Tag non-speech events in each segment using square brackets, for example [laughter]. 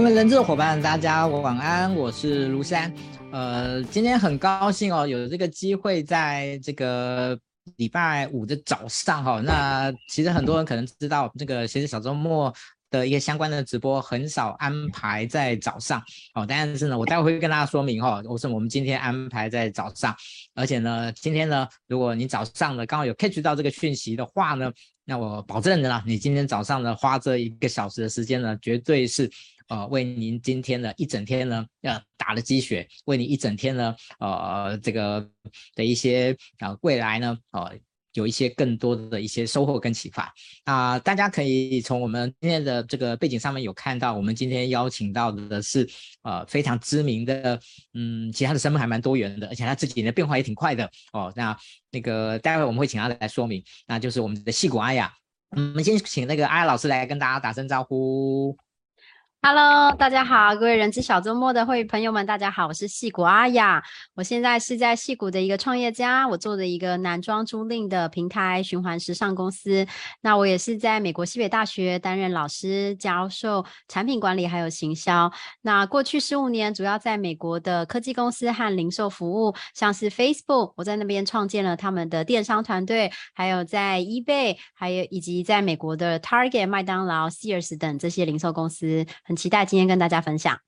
各位人资的伙伴，大家晚安，我是卢山。呃，今天很高兴哦，有这个机会在这个礼拜五的早上哈、哦。那其实很多人可能知道，这个其实小周末的一个相关的直播很少安排在早上哦。但是呢，我待会会跟大家说明哈、哦，为什么我们今天安排在早上。而且呢，今天呢，如果你早上呢刚好有 catch 到这个讯息的话呢，那我保证的啦，你今天早上呢花这一个小时的时间呢，绝对是。呃，为您今天的一整天呢，呃，打了鸡血，为你一整天呢，呃，这个的一些啊、呃，未来呢，呃，有一些更多的一些收获跟启发啊、大家可以从我们今天的这个背景上面有看到，我们今天邀请到的是呃非常知名的，嗯，其他的身份还蛮多元的，而且他自己的变化也挺快的哦。那那个待会我们会请他来说明，那就是我们的矽谷阿雅，我们先请那个阿雅老师来跟大家打声招呼。Hello，大家好，各位人资小周末的会朋友们，大家好，我是戏谷阿雅，我现在是在戏谷的一个创业家，我做的一个男装租赁的平台循环时尚公司。那我也是在美国西北大学担任老师，教授产品管理还有行销。那过去十五年，主要在美国的科技公司和零售服务，像是 Facebook，我在那边创建了他们的电商团队，还有在 eBay，还有以及在美国的 Target、麦当劳、Sears 等这些零售公司。很期待今天跟大家分享。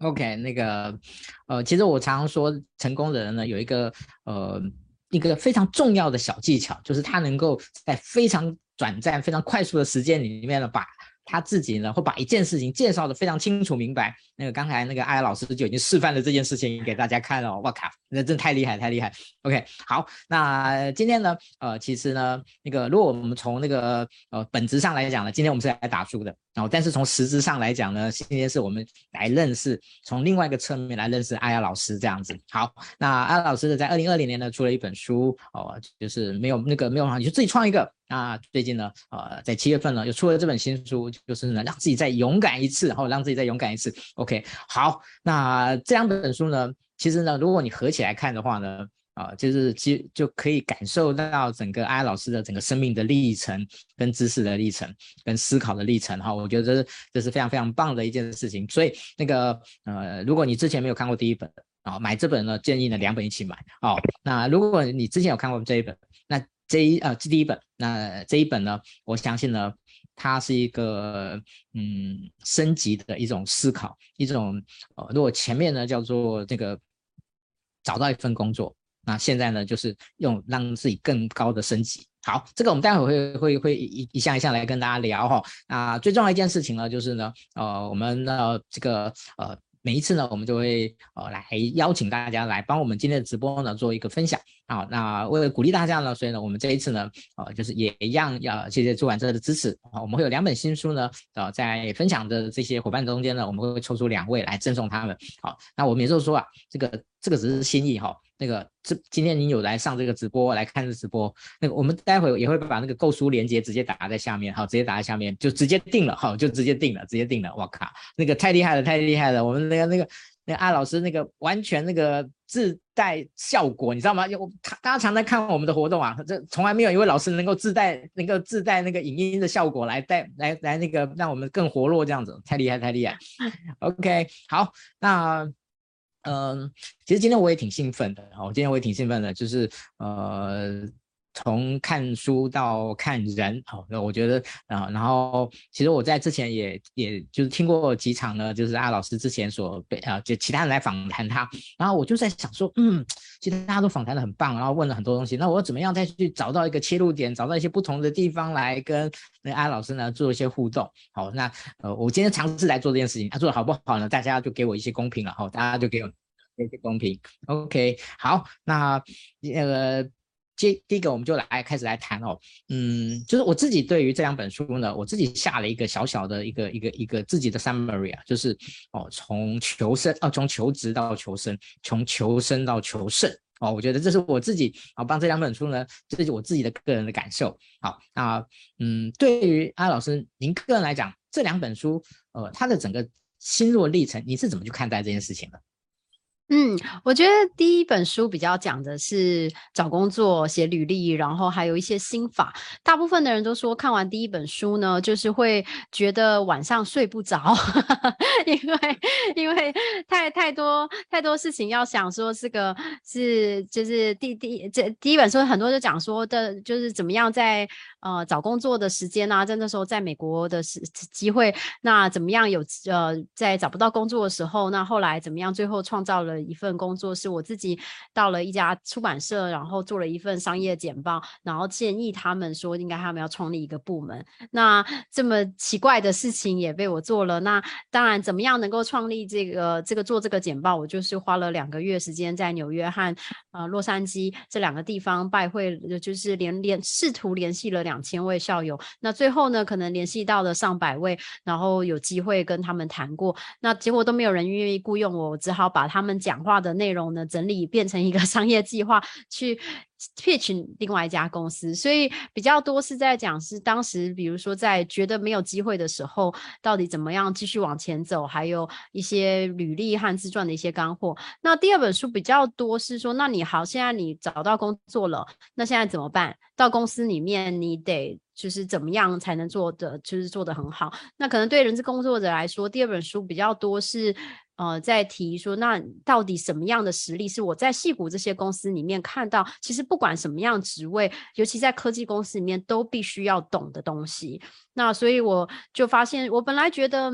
OK，那个，呃，其实我常常说，成功的人呢，有一个呃一个非常重要的小技巧，就是他能够在非常短暂、非常快速的时间里面呢，把他自己呢，会把一件事情介绍的非常清楚明白。那个刚才那个阿雅老师就已经示范了这件事情给大家看了，我靠，那真太厉害，太厉害。OK，好，那今天呢，呃，其实呢，那个如果我们从那个呃本质上来讲呢，今天我们是来打书的，然后但是从实质上来讲呢，今天是我们来认识，从另外一个侧面来认识阿雅老师这样子。好，那阿老师呢，在二零二零年呢出了一本书，哦、就是没有那个没有，你就自己创一个。那最近呢，呃，在七月份呢又出了这本新书，就是呢让自己再勇敢一次，然后让自己再勇敢一次。OK，好，那这两本书呢，其实呢，如果你合起来看的话呢，啊、就是其就可以感受到整个阿老师的整个生命的历程、跟知识的历程、跟思考的历程哈。我觉得这是这是非常非常棒的一件事情。所以那个呃，如果你之前没有看过第一本啊、买这本呢，建议呢两本一起买哦。那如果你之前有看过这一本，那这一呃这第一本，那这一本呢，我相信呢。它是一个嗯升级的一种思考，一种呃，如果前面呢叫做这个找到一份工作，那现在呢就是用让自己更高的升级。好，这个我们待会会会会一一项一项来跟大家聊哈。那最重要一件事情呢，就是呢呃我们呢这个呃。每一次呢，我们就会呃来邀请大家来帮我们今天的直播呢做一个分享啊。那为了鼓励大家呢，所以呢，我们这一次呢，呃，就是也一样要谢谢出版社的支持啊。我们会有两本新书呢，呃，在分享的这些伙伴中间呢，我们会抽出两位来赠送他们。好，那我们也就是说啊，这个这个只是心意哈。那个，这今天您有来上这个直播来看这直播，那个我们待会也会把那个购书链接直接打在下面，好，直接打在下面就直接定了，好，就直接定了，直接定了，我靠，那个太厉害了，太厉害了，我们那个那个那个阿老师那个完全那个自带效果，你知道吗？有他大家常在看我们的活动啊，这从来没有一位老师能够自带能够自带那个影音的效果来带来来那个让我们更活络这样子，太厉害，太厉害。OK，好，那。嗯，其实今天我也挺兴奋的，哦，今天我也挺兴奋的，就是呃，从看书到看人，好，那我觉得啊，然后其实我在之前也也就是听过几场呢，就是阿老师之前所被啊，就其他人来访谈他，然后我就在想说，嗯，其实大家都访谈的很棒，然后问了很多东西，那我怎么样再去找到一个切入点，找到一些不同的地方来跟那阿老师呢做一些互动，好，那呃，我今天尝试来做这件事情，他做的好不好呢？大家就给我一些公平了，好，大家就给我。谢谢公平，OK，好，那那个接第一个我们就来开始来谈哦，嗯，就是我自己对于这两本书呢，我自己下了一个小小的一个一个一个自己的 summary 啊，就是哦，从求生哦，从求职到求生，从求生到求胜哦，我觉得这是我自己啊帮这两本书呢，这是我自己的个人的感受。好，那嗯，对于阿老师您个人来讲，这两本书呃，它的整个心路历程，你是怎么去看待这件事情的？嗯，我觉得第一本书比较讲的是找工作、写履历，然后还有一些心法。大部分的人都说看完第一本书呢，就是会觉得晚上睡不着，[laughs] 因为因为太太多太多事情要想，说这个是就是第第这第一本书很多就讲说的，就是怎么样在呃找工作的时间啊，在那时候在美国的时机会，那怎么样有呃在找不到工作的时候，那后来怎么样，最后创造了。一份工作是我自己到了一家出版社，然后做了一份商业简报，然后建议他们说应该他们要创立一个部门。那这么奇怪的事情也被我做了。那当然，怎么样能够创立这个这个做这个简报？我就是花了两个月时间在纽约和呃洛杉矶这两个地方拜会，就是连连试图联系了两两千位校友。那最后呢，可能联系到了上百位，然后有机会跟他们谈过。那结果都没有人愿意雇佣我，我只好把他们。讲话的内容呢，整理变成一个 [laughs] 商业计划，去 pitch 另外一家公司。所以比较多是在讲是当时，比如说在觉得没有机会的时候，到底怎么样继续往前走，还有一些履历和自传的一些干货。那第二本书比较多是说，那你好，现在你找到工作了，那现在怎么办？到公司里面你得就是怎么样才能做的，就是做得很好。那可能对人资工作者来说，第二本书比较多是。呃，在提说，那到底什么样的实力是我在戏谷这些公司里面看到？其实不管什么样职位，尤其在科技公司里面，都必须要懂的东西。那所以我就发现，我本来觉得。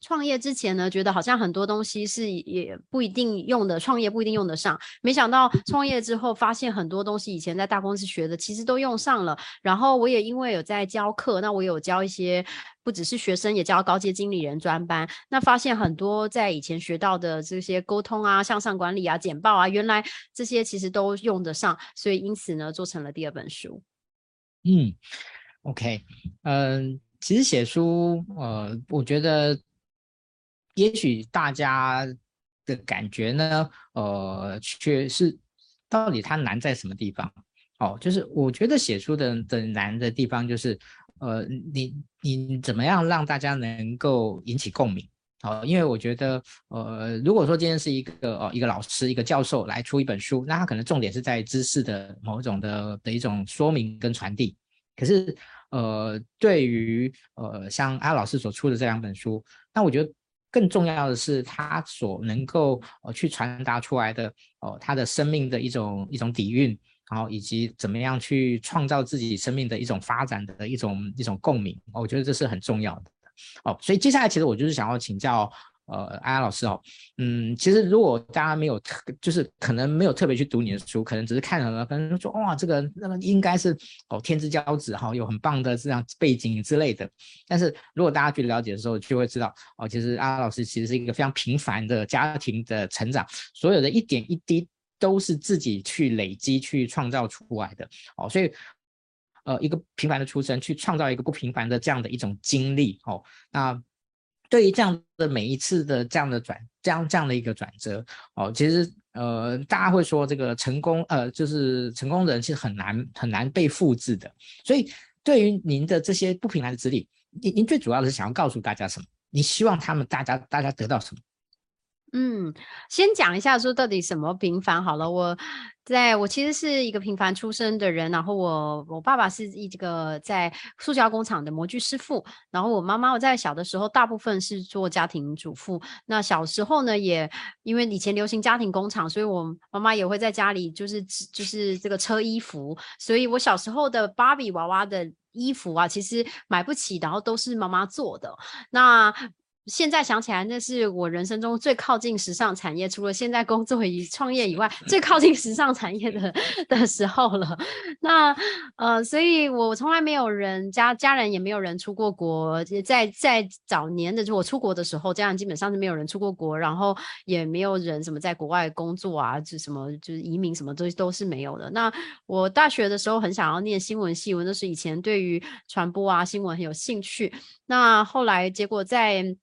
创业之前呢，觉得好像很多东西是也不一定用的，创业不一定用得上。没想到创业之后，发现很多东西以前在大公司学的，其实都用上了。然后我也因为有在教课，那我有教一些不只是学生，也教高阶经理人专班。那发现很多在以前学到的这些沟通啊、向上管理啊、简报啊，原来这些其实都用得上。所以因此呢，做成了第二本书。嗯，OK，嗯、其实写书，呃，我觉得。也许大家的感觉呢，呃，却是到底它难在什么地方？哦，就是我觉得写书的的难的地方就是，呃，你你怎么样让大家能够引起共鸣？哦，因为我觉得，呃，如果说今天是一个呃一个老师一个教授来出一本书，那他可能重点是在知识的某种的的一种说明跟传递。可是，呃，对于呃像阿老师所出的这两本书，那我觉得。更重要的是，他所能够呃去传达出来的哦，他的生命的一种一种底蕴，然后以及怎么样去创造自己生命的一种发展的一种一种共鸣，我觉得这是很重要的哦。所以接下来其实我就是想要请教。呃，阿安老师哦，嗯，其实如果大家没有特，就是可能没有特别去读你的书，可能只是看了，可能说哇，这个那么应该是哦天之骄子哈，有很棒的这样背景之类的。但是如果大家去了解的时候，就会知道哦，其实阿安老师其实是一个非常平凡的家庭的成长，所有的一点一滴都是自己去累积、去创造出来的哦。所以，呃，一个平凡的出身，去创造一个不平凡的这样的一种经历哦，那。对于这样的每一次的这样的转，这样这样的一个转折，哦，其实呃，大家会说这个成功，呃，就是成功的人是很难很难被复制的。所以，对于您的这些不平凡的资历，您您最主要的是想要告诉大家什么？你希望他们大家大家得到什么？嗯，先讲一下说到底什么平凡好了。我在我其实是一个平凡出身的人，然后我我爸爸是一个在塑胶工厂的模具师傅，然后我妈妈我在小的时候大部分是做家庭主妇。那小时候呢，也因为以前流行家庭工厂，所以我妈妈也会在家里就是就是这个车衣服，所以我小时候的芭比娃娃的衣服啊，其实买不起，然后都是妈妈做的。那现在想起来，那是我人生中最靠近时尚产业，除了现在工作与 [laughs] 创业以外，最靠近时尚产业的的时候了。那呃，所以我从来没有人家家人也没有人出过国，在在早年的就我出国的时候，家人基本上是没有人出过国，然后也没有人什么在国外工作啊，就什么就是移民什么东西都是没有的。那我大学的时候很想要念新闻系，我那是以前对于传播啊新闻很有兴趣。那后来结果在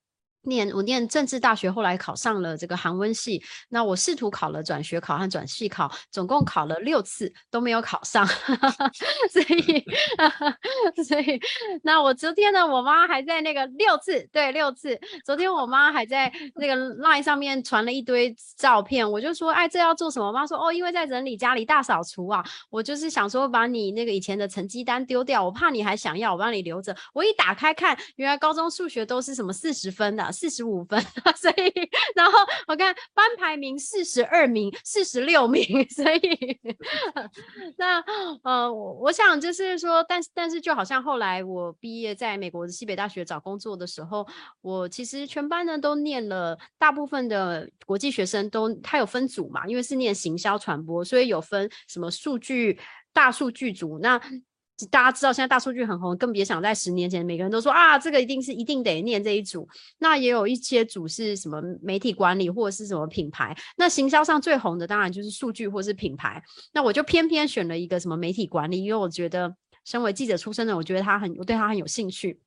念我念政治大学，后来考上了这个韩文系。那我试图考了转学考和转系考，总共考了六次都没有考上。[laughs] [laughs] 所以，所以那我昨天呢，我妈还在那个六次，对，六次。昨天我妈还在那个 LINE 上面传了一堆照片，我就说，哎，这要做什么？我妈说，哦，因为在整理家里大扫除啊。我就是想说，把你那个以前的成绩单丢掉，我怕你还想要，我帮你留着。我一打开看，原来高中数学都是什么四十分的。四十五分，[laughs] 所以然后我看班排名四十二名、四十六名，[laughs] 所以 [laughs] 那呃，我我想就是说，但是但是就好像后来我毕业在美国的西北大学找工作的时候，我其实全班呢都念了，大部分的国际学生都他有分组嘛，因为是念行销传播，所以有分什么数据、大数据组那。大家知道现在大数据很红，更别想在十年前，每个人都说啊，这个一定是一定得念这一组。那也有一些组是什么媒体管理或者是什么品牌。那行销上最红的当然就是数据或是品牌。那我就偏偏选了一个什么媒体管理，因为我觉得身为记者出身的，我觉得他很，我对他很有兴趣。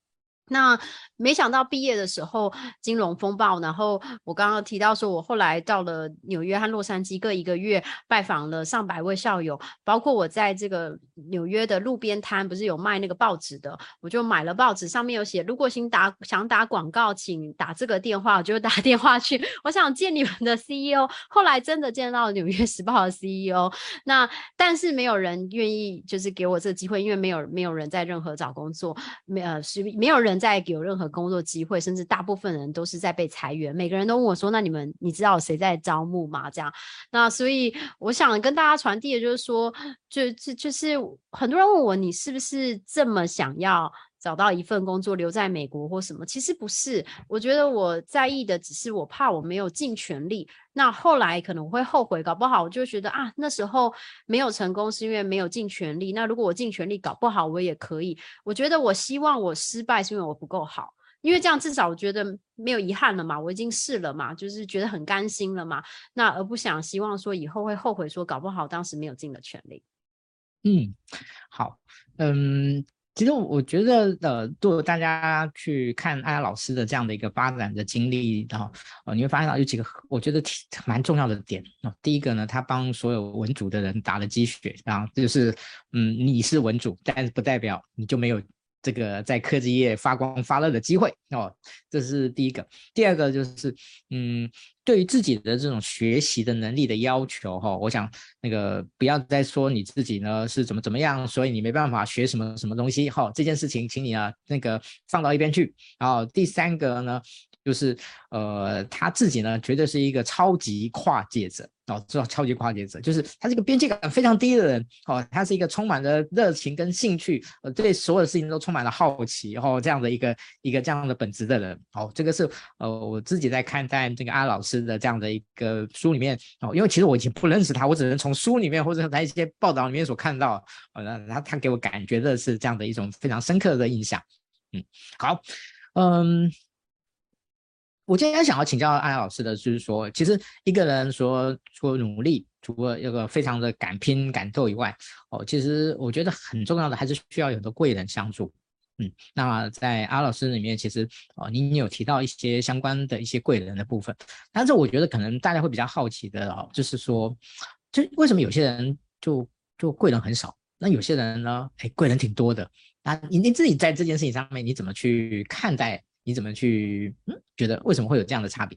那没想到毕业的时候金融风暴，然后我刚刚提到说，我后来到了纽约和洛杉矶各一个月，拜访了上百位校友，包括我在这个纽约的路边摊，不是有卖那个报纸的，我就买了报纸，上面有写，如果想打想打广告，请打这个电话，我就打电话去，我想见你们的 CEO，后来真的见到纽约时报的 CEO，那但是没有人愿意就是给我这个机会，因为没有没有人在任何找工作，没呃是没有人。在有任何工作机会，甚至大部分人都是在被裁员。每个人都问我说：“那你们，你知道谁在招募吗？”这样，那所以我想跟大家传递的就是说，就就就是很多人问我，你是不是这么想要找到一份工作留在美国或什么？其实不是，我觉得我在意的只是我怕我没有尽全力。那后来可能我会后悔，搞不好我就觉得啊，那时候没有成功是因为没有尽全力。那如果我尽全力，搞不好我也可以。我觉得我希望我失败是因为我不够好，因为这样至少我觉得没有遗憾了嘛，我已经试了嘛，就是觉得很甘心了嘛。那而不想希望说以后会后悔，说搞不好当时没有尽了全力。嗯，好，嗯。其实我觉得，呃，作为大家去看阿雅老师的这样的一个发展的经历，然后，呃，你会发现到有几个我觉得挺蛮重要的点。哦，第一个呢，他帮所有文组的人打了鸡血，然后就是，嗯，你是文组，但是不代表你就没有。这个在科技业发光发热的机会哦，这是第一个。第二个就是，嗯，对于自己的这种学习的能力的要求哈、哦，我想那个不要再说你自己呢是怎么怎么样，所以你没办法学什么什么东西哈、哦，这件事情，请你啊那个放到一边去。然后第三个呢，就是呃他自己呢，绝对是一个超级跨界者。哦，知道超级跨界者，就是他是一个边界感非常低的人。哦，他是一个充满了热情跟兴趣，呃，对所有的事情都充满了好奇，然后这样的一个一个这样的本质的人。哦，这个是呃我自己在看待这个阿老师的这样的一个书里面。哦，因为其实我已经不认识他，我只能从书里面或者在一些报道里面所看到。呃，然后他给我感觉的是这样的一种非常深刻的印象。嗯，好，嗯。我今天想要请教阿老师的，就是说，其实一个人说除了努力，除了一个非常的敢拼敢斗以外，哦，其实我觉得很重要的还是需要有个贵人相助。嗯，那在阿老师里面，其实哦，您有提到一些相关的一些贵人的部分，但是我觉得可能大家会比较好奇的哦，就是说，就为什么有些人就就贵人很少，那有些人呢，哎，贵人挺多的。那您您自己在这件事情上面，你怎么去看待？你怎么去嗯，觉得为什么会有这样的差别？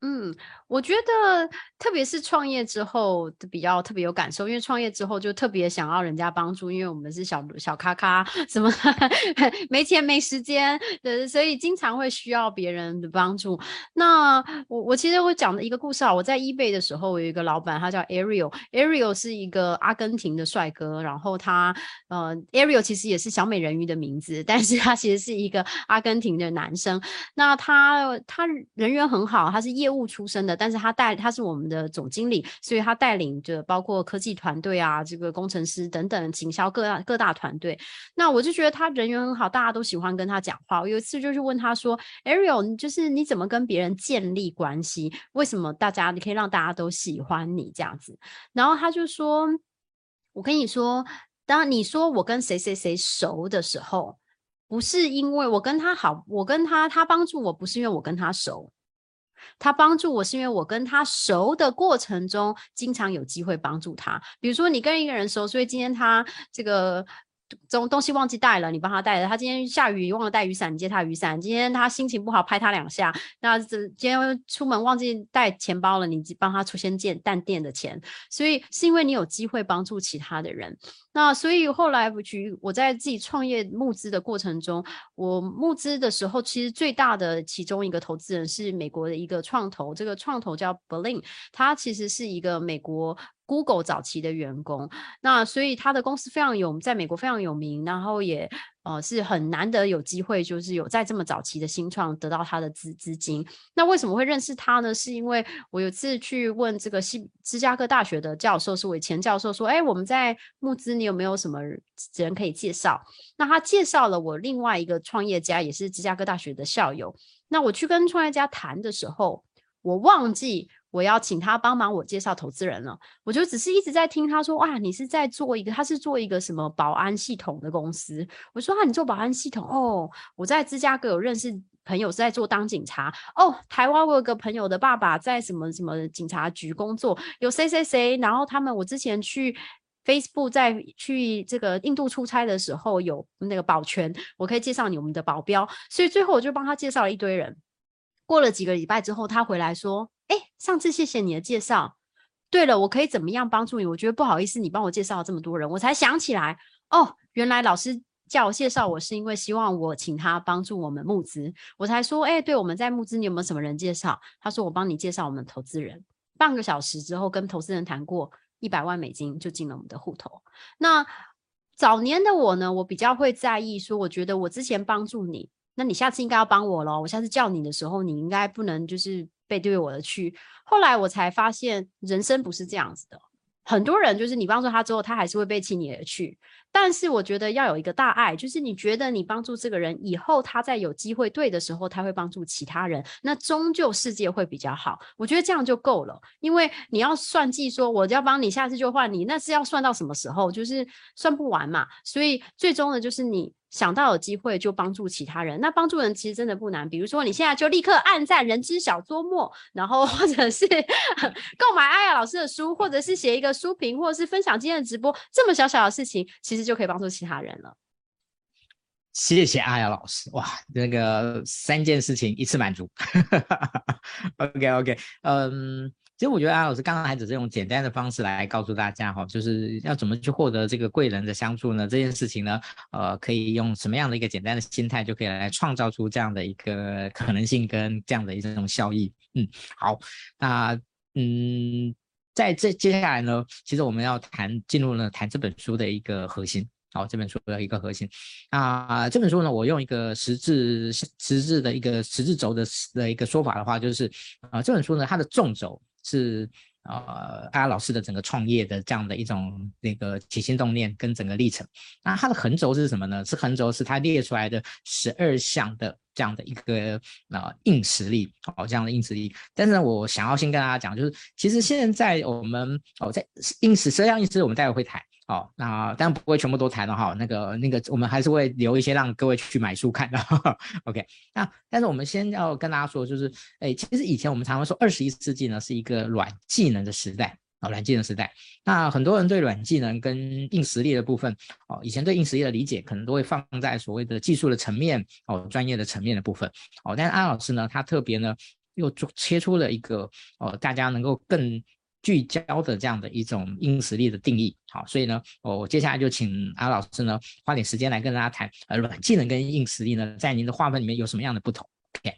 嗯，我觉得特别是创业之后比较特别有感受，因为创业之后就特别想要人家帮助，因为我们是小小咖咖，什么 [laughs] 没钱没时间，对，所以经常会需要别人的帮助。那我我其实我讲的一个故事啊，我在 eBay 的时候，有一个老板，他叫 Ariel，Ariel 是一个阿根廷的帅哥，然后他呃 Ariel 其实也是小美人鱼的名字，但是他其实是一个阿根廷的男生。那他他人缘很好，他是业。务出身的，但是他带他是我们的总经理，所以他带领着包括科技团队啊，这个工程师等等，行销各大各大团队。那我就觉得他人缘很好，大家都喜欢跟他讲话。我有一次就是问他说：“Ariel，就是你怎么跟别人建立关系？为什么大家你可以让大家都喜欢你这样子？”然后他就说：“我跟你说，当你说我跟谁谁谁熟的时候。”不是因为我跟他好，我跟他他帮助我，不是因为我跟他熟，他帮助我是因为我跟他熟的过程中，经常有机会帮助他。比如说你跟一个人熟，所以今天他这个。东东西忘记带了，你帮他带了。他今天下雨忘了带雨伞，你借他雨伞。今天他心情不好，拍他两下。那这今天出门忘记带钱包了，你帮他出先借淡店的钱。所以是因为你有机会帮助其他的人。那所以后来我去我在自己创业募资的过程中，我募资的时候，其实最大的其中一个投资人是美国的一个创投，这个创投叫 Berlin，他其实是一个美国。Google 早期的员工，那所以他的公司非常有，在美国非常有名，然后也呃是很难得有机会，就是有在这么早期的新创得到他的资资金。那为什么会认识他呢？是因为我有次去问这个西芝加哥大学的教授，是我前教授说，哎，我们在募资，你有没有什么人可以介绍？那他介绍了我另外一个创业家，也是芝加哥大学的校友。那我去跟创业家谈的时候，我忘记。我要请他帮忙我介绍投资人了，我就只是一直在听他说，哇，你是在做一个，他是做一个什么保安系统的公司。我说啊，你做保安系统哦，我在芝加哥有认识朋友是在做当警察哦，台湾我有个朋友的爸爸在什么什么警察局工作，有谁谁谁，然后他们我之前去 Facebook 在去这个印度出差的时候有那个保全，我可以介绍你我们的保镖，所以最后我就帮他介绍了一堆人。过了几个礼拜之后，他回来说。哎，上次谢谢你的介绍。对了，我可以怎么样帮助你？我觉得不好意思，你帮我介绍了这么多人，我才想起来，哦，原来老师叫我介绍我是因为希望我请他帮助我们募资，我才说，哎，对，我们在募资，你有没有什么人介绍？他说我帮你介绍我们投资人。半个小时之后跟投资人谈过，一百万美金就进了我们的户头。那早年的我呢，我比较会在意说，我觉得我之前帮助你，那你下次应该要帮我咯。我下次叫你的时候，你应该不能就是。背对我的去，后来我才发现人生不是这样子的。很多人就是你帮助他之后，他还是会背弃你而去。但是我觉得要有一个大爱，就是你觉得你帮助这个人以后，他在有机会对的时候，他会帮助其他人，那终究世界会比较好。我觉得这样就够了，因为你要算计说我要帮你，下次就换你，那是要算到什么时候？就是算不完嘛。所以最终的就是你。想到有机会就帮助其他人，那帮助人其实真的不难。比如说，你现在就立刻按赞“人之小周末”，然后或者是 [laughs] 购买阿雅老师的书，或者是写一个书评，或者是分享今天的直播，这么小小的事情，其实就可以帮助其他人了。谢谢阿雅老师，哇，那个三件事情一次满足。[laughs] OK OK，嗯。其实我觉得阿老师刚刚还只是用简单的方式来告诉大家哈，就是要怎么去获得这个贵人的相助呢？这件事情呢，呃，可以用什么样的一个简单的心态就可以来创造出这样的一个可能性跟这样的一种效益。嗯，好，那嗯，在这接下来呢，其实我们要谈进入呢谈这本书的一个核心。好，这本书的一个核心啊，这本书呢，我用一个十字十字的一个十字轴的的一个说法的话，就是啊，这本书呢，它的纵轴。是呃，阿老师的整个创业的这样的一种那个起心动念跟整个历程。那它的横轴是什么呢？是横轴是它列出来的十二项的这样的一个呃硬实力，哦，这样的硬实力。但是呢，我想要先跟大家讲，就是其实现在我们哦，在硬实十二项硬实，我们待会会谈。好，那当然不会全部都谈了哈。那个那个，我们还是会留一些让各位去买书看的。OK，那但是我们先要跟大家说，就是哎，其实以前我们常常说，二十一世纪呢是一个软技能的时代啊，软技能时代。那很多人对软技能跟硬实力的部分哦，以前对硬实力的理解可能都会放在所谓的技术的层面哦，专业的层面的部分哦。但是安老师呢，他特别呢又做切出了一个哦，大家能够更。聚焦的这样的一种硬实力的定义，好，所以呢，我我接下来就请阿老师呢花点时间来跟大家谈，呃，软技能跟硬实力呢，在您的划分里面有什么样的不同？OK，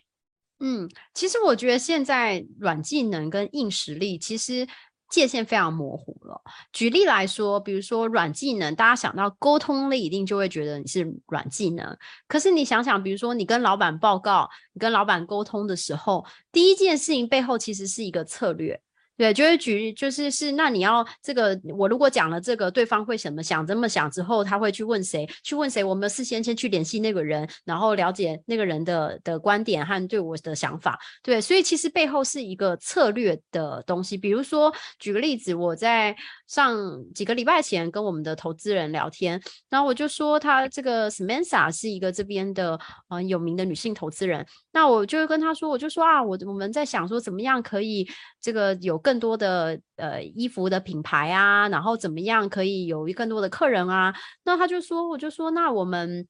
嗯，其实我觉得现在软技能跟硬实力其实界限非常模糊了。举例来说，比如说软技能，大家想到沟通力，一定就会觉得你是软技能。可是你想想，比如说你跟老板报告，你跟老板沟通的时候，第一件事情背后其实是一个策略。对，就是举，就是是，那你要这个，我如果讲了这个，对方会什么想？这么想之后，他会去问谁？去问谁？我们事先先去联系那个人，然后了解那个人的的观点和对我的想法。对，所以其实背后是一个策略的东西。比如说，举个例子，我在上几个礼拜前跟我们的投资人聊天，然后我就说他这个 Samantha 是一个这边的呃有名的女性投资人，那我就跟他说，我就说啊，我我们在想说怎么样可以这个有更多的呃衣服的品牌啊，然后怎么样可以有更多的客人啊，那他就说，我就说那我们。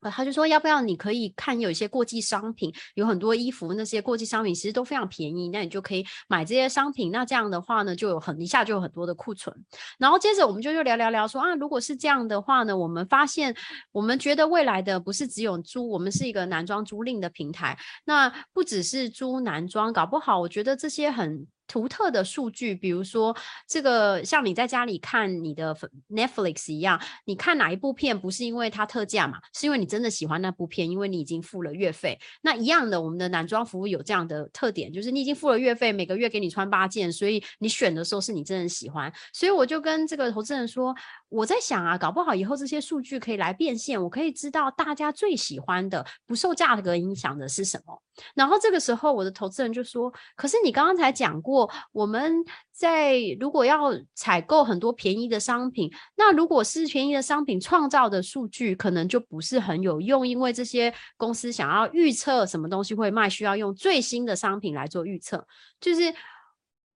呃，他就说，要不要你可以看有一些过季商品，有很多衣服，那些过季商品其实都非常便宜，那你就可以买这些商品。那这样的话呢，就有很一下就有很多的库存。然后接着我们就就聊聊聊说啊，如果是这样的话呢，我们发现我们觉得未来的不是只有租，我们是一个男装租赁的平台。那不只是租男装，搞不好我觉得这些很。独特的数据，比如说这个，像你在家里看你的 Netflix 一样，你看哪一部片不是因为它特价嘛？是因为你真的喜欢那部片，因为你已经付了月费。那一样的，我们的男装服务有这样的特点，就是你已经付了月费，每个月给你穿八件，所以你选的时候是你真的喜欢。所以我就跟这个投资人说，我在想啊，搞不好以后这些数据可以来变现，我可以知道大家最喜欢的、不受价格影响的是什么。然后这个时候，我的投资人就说：“可是你刚刚才讲过。”我们在如果要采购很多便宜的商品，那如果是便宜的商品创造的数据，可能就不是很有用，因为这些公司想要预测什么东西会卖，需要用最新的商品来做预测，就是。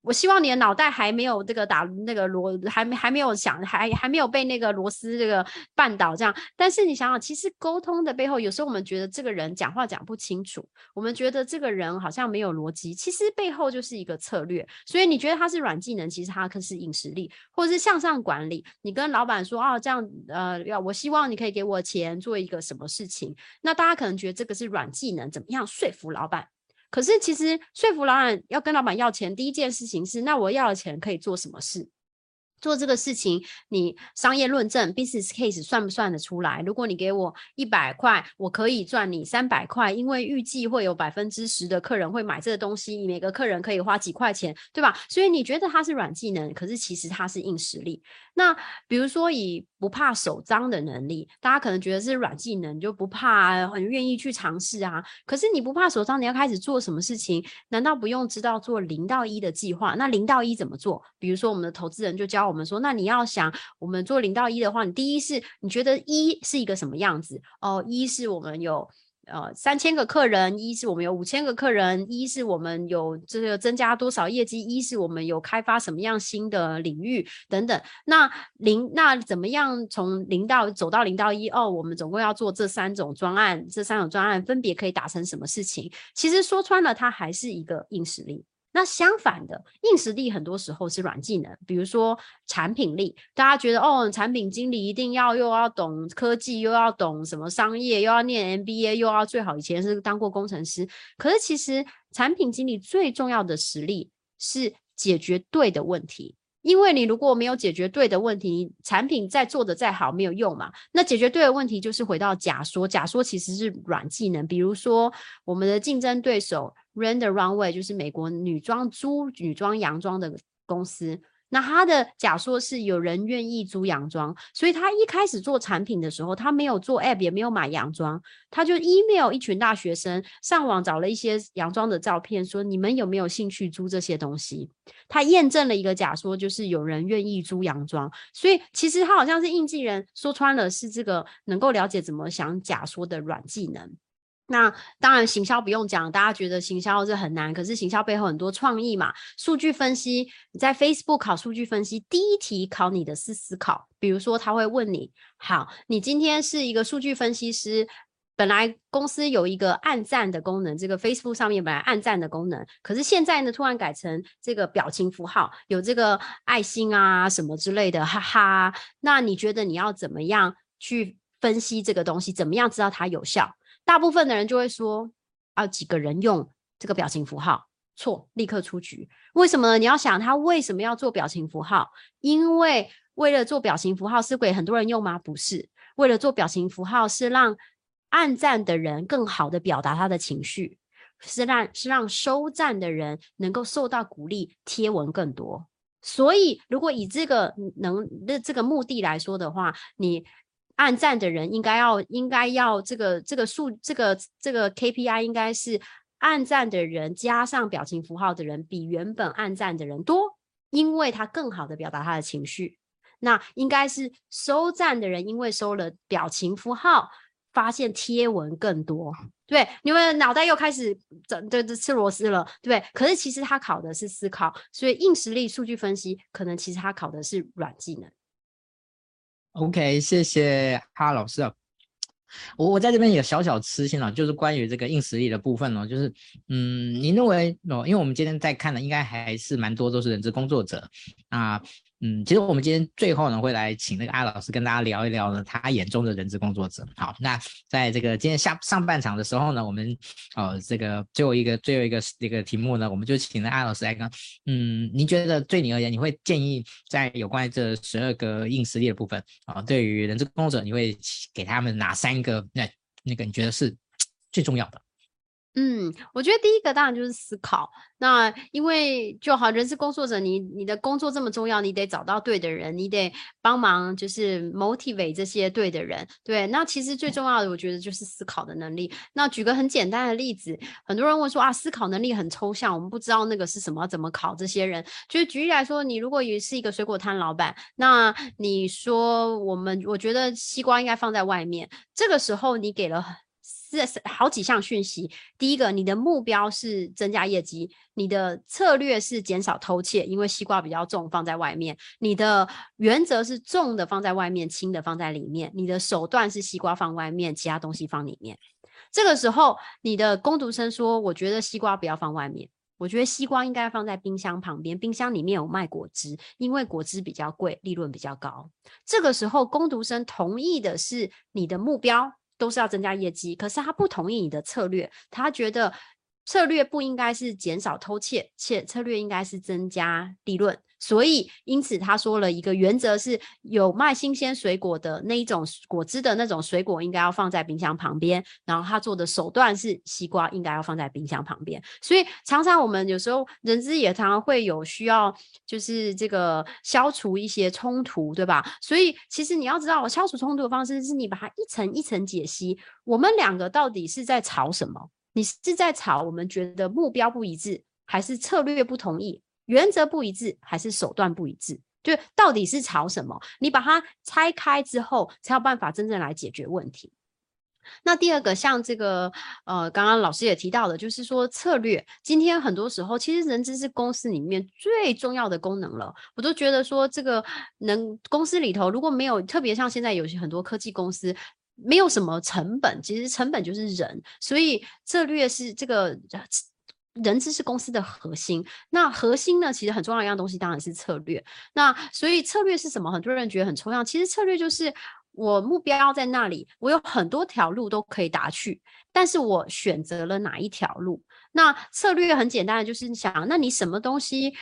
我希望你的脑袋还没有这个打那个螺，还没还没有想，还还没有被那个螺丝这个绊倒这样。但是你想想，其实沟通的背后，有时候我们觉得这个人讲话讲不清楚，我们觉得这个人好像没有逻辑，其实背后就是一个策略。所以你觉得他是软技能，其实他可是硬实力，或者是向上管理。你跟老板说啊，这样呃，要我希望你可以给我钱做一个什么事情，那大家可能觉得这个是软技能，怎么样说服老板？可是，其实说服老板要跟老板要钱，第一件事情是，那我要的钱可以做什么事？做这个事情，你商业论证 business case 算不算得出来？如果你给我一百块，我可以赚你三百块，因为预计会有百分之十的客人会买这个东西，你每个客人可以花几块钱，对吧？所以你觉得它是软技能，可是其实它是硬实力。那比如说以不怕手脏的能力，大家可能觉得是软技能，就不怕，很愿意去尝试啊。可是你不怕手脏，你要开始做什么事情？难道不用知道做零到一的计划？那零到一怎么做？比如说我们的投资人就教我们说，那你要想我们做零到一的话，你第一是你觉得一是一个什么样子？哦，一是我们有。呃，三千个客人，一是我们有五千个客人，一是我们有这个增加多少业绩，一是我们有开发什么样新的领域等等。那零，那怎么样从零到走到零到一？哦，我们总共要做这三种专案，这三种专案分别可以达成什么事情？其实说穿了，它还是一个硬实力。那相反的，硬实力很多时候是软技能，比如说产品力。大家觉得哦，产品经理一定要又要懂科技，又要懂什么商业，又要念 MBA，又要最好以前是当过工程师。可是其实产品经理最重要的实力是解决对的问题。因为你如果没有解决对的问题，产品再做的再好没有用嘛。那解决对的问题就是回到假说，假说其实是软技能。比如说我们的竞争对手。Rent the Runway 就是美国女装租女装洋装的公司，那他的假说是有人愿意租洋装，所以他一开始做产品的时候，他没有做 App，也没有买洋装，他就 email 一群大学生，上网找了一些洋装的照片，说你们有没有兴趣租这些东西？他验证了一个假说，就是有人愿意租洋装，所以其实他好像是应技人，说穿了是这个能够了解怎么想假说的软技能。那当然，行销不用讲，大家觉得行销是很难，可是行销背后很多创意嘛。数据分析，你在 Facebook 考数据分析，第一题考你的是思考。比如说，他会问你：好，你今天是一个数据分析师，本来公司有一个按赞的功能，这个 Facebook 上面本来按赞的功能，可是现在呢，突然改成这个表情符号，有这个爱心啊什么之类的，哈哈。那你觉得你要怎么样去分析这个东西？怎么样知道它有效？大部分的人就会说，啊，几个人用这个表情符号，错，立刻出局。为什么呢？你要想他为什么要做表情符号？因为为了做表情符号是给很多人用吗？不是，为了做表情符号是让按赞的人更好的表达他的情绪，是让是让收赞的人能够受到鼓励，贴文更多。所以，如果以这个能的这个目的来说的话，你。按赞的人应该要应该要这个这个数这个这个 KPI 应该是按赞的人加上表情符号的人比原本按赞的人多，因为他更好的表达他的情绪。那应该是收赞的人，因为收了表情符号，发现贴文更多。对，因为脑袋又开始整对对吃螺丝了，对。可是其实他考的是思考，所以硬实力、数据分析，可能其实他考的是软技能。OK，谢谢哈老师啊。我我在这边有小小私心了，就是关于这个硬实力的部分呢，就是嗯，你认为哦，因为我们今天在看的应该还是蛮多都是人资工作者啊。嗯，其实我们今天最后呢，会来请那个阿老师跟大家聊一聊呢，他眼中的人资工作者。好，那在这个今天下上半场的时候呢，我们呃这个最后一个最后一个一个题目呢，我们就请了阿老师来跟。嗯，您觉得对你而言，你会建议在有关这十二个硬实力的部分啊，对于人资工作者，你会给他们哪三个？那那个你觉得是最重要的？嗯，我觉得第一个当然就是思考。那因为就好，人事工作者，你你的工作这么重要，你得找到对的人，你得帮忙，就是 motivate 这些对的人。对，那其实最重要的，我觉得就是思考的能力。那举个很简单的例子，很多人问说啊，思考能力很抽象，我们不知道那个是什么，怎么考这些人？就是举例来说，你如果也是一个水果摊老板，那你说我们，我觉得西瓜应该放在外面，这个时候你给了。这是好几项讯息。第一个，你的目标是增加业绩，你的策略是减少偷窃，因为西瓜比较重，放在外面。你的原则是重的放在外面，轻的放在里面。你的手段是西瓜放外面，其他东西放里面。这个时候，你的工读生说：“我觉得西瓜不要放外面，我觉得西瓜应该放在冰箱旁边。冰箱里面有卖果汁，因为果汁比较贵，利润比较高。”这个时候，工读生同意的是你的目标。都是要增加业绩，可是他不同意你的策略，他觉得策略不应该是减少偷窃，且策略应该是增加利润。所以，因此他说了一个原则是，有卖新鲜水果的那一种果汁的那种水果，应该要放在冰箱旁边。然后他做的手段是，西瓜应该要放在冰箱旁边。所以，常常我们有时候人资也常常会有需要，就是这个消除一些冲突，对吧？所以，其实你要知道，消除冲突的方式是你把它一层一层解析。我们两个到底是在吵什么？你是在吵我们觉得目标不一致，还是策略不同意？原则不一致还是手段不一致？就到底是吵什么？你把它拆开之后，才有办法真正来解决问题。那第二个，像这个呃，刚刚老师也提到的，就是说策略。今天很多时候，其实人资是公司里面最重要的功能了。我都觉得说，这个能公司里头如果没有特别像现在有些很多科技公司，没有什么成本，其实成本就是人，所以策略是这个。人资是公司的核心，那核心呢，其实很重要一样东西当然是策略。那所以策略是什么？很多人觉得很抽象，其实策略就是我目标在那里，我有很多条路都可以达去，但是我选择了哪一条路？那策略很简单的就是想，那你什么东西？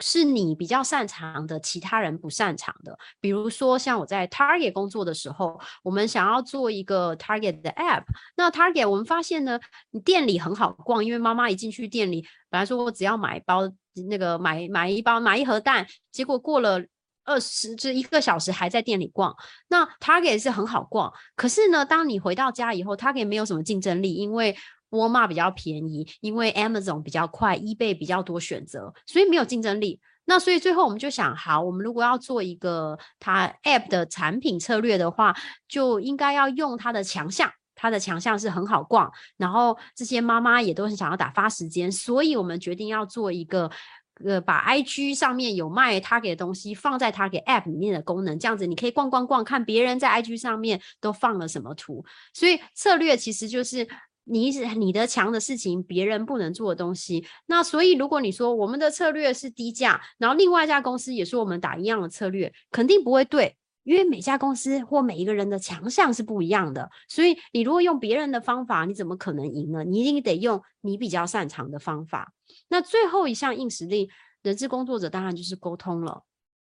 是你比较擅长的，其他人不擅长的。比如说，像我在 Target 工作的时候，我们想要做一个 Target 的 App。那 Target 我们发现呢，你店里很好逛，因为妈妈一进去店里，本来说我只要买一包那个买买一包买一盒蛋，结果过了二十就一个小时还在店里逛。那 Target 是很好逛，可是呢，当你回到家以后，Target 没有什么竞争力，因为沃尔玛比较便宜，因为 Amazon 比较快，eBay 比较多选择，所以没有竞争力。那所以最后我们就想，好，我们如果要做一个它 App 的产品策略的话，就应该要用它的强项。它的强项是很好逛，然后这些妈妈也都很想要打发时间，所以我们决定要做一个，呃，把 IG 上面有卖 Target 的东西放在 Target App 里面的功能，这样子你可以逛逛逛，看别人在 IG 上面都放了什么图。所以策略其实就是。你你的强的事情，别人不能做的东西。那所以，如果你说我们的策略是低价，然后另外一家公司也说我们打一样的策略，肯定不会对，因为每家公司或每一个人的强项是不一样的。所以，你如果用别人的方法，你怎么可能赢呢？你一定得用你比较擅长的方法。那最后一项硬实力，人资工作者当然就是沟通了。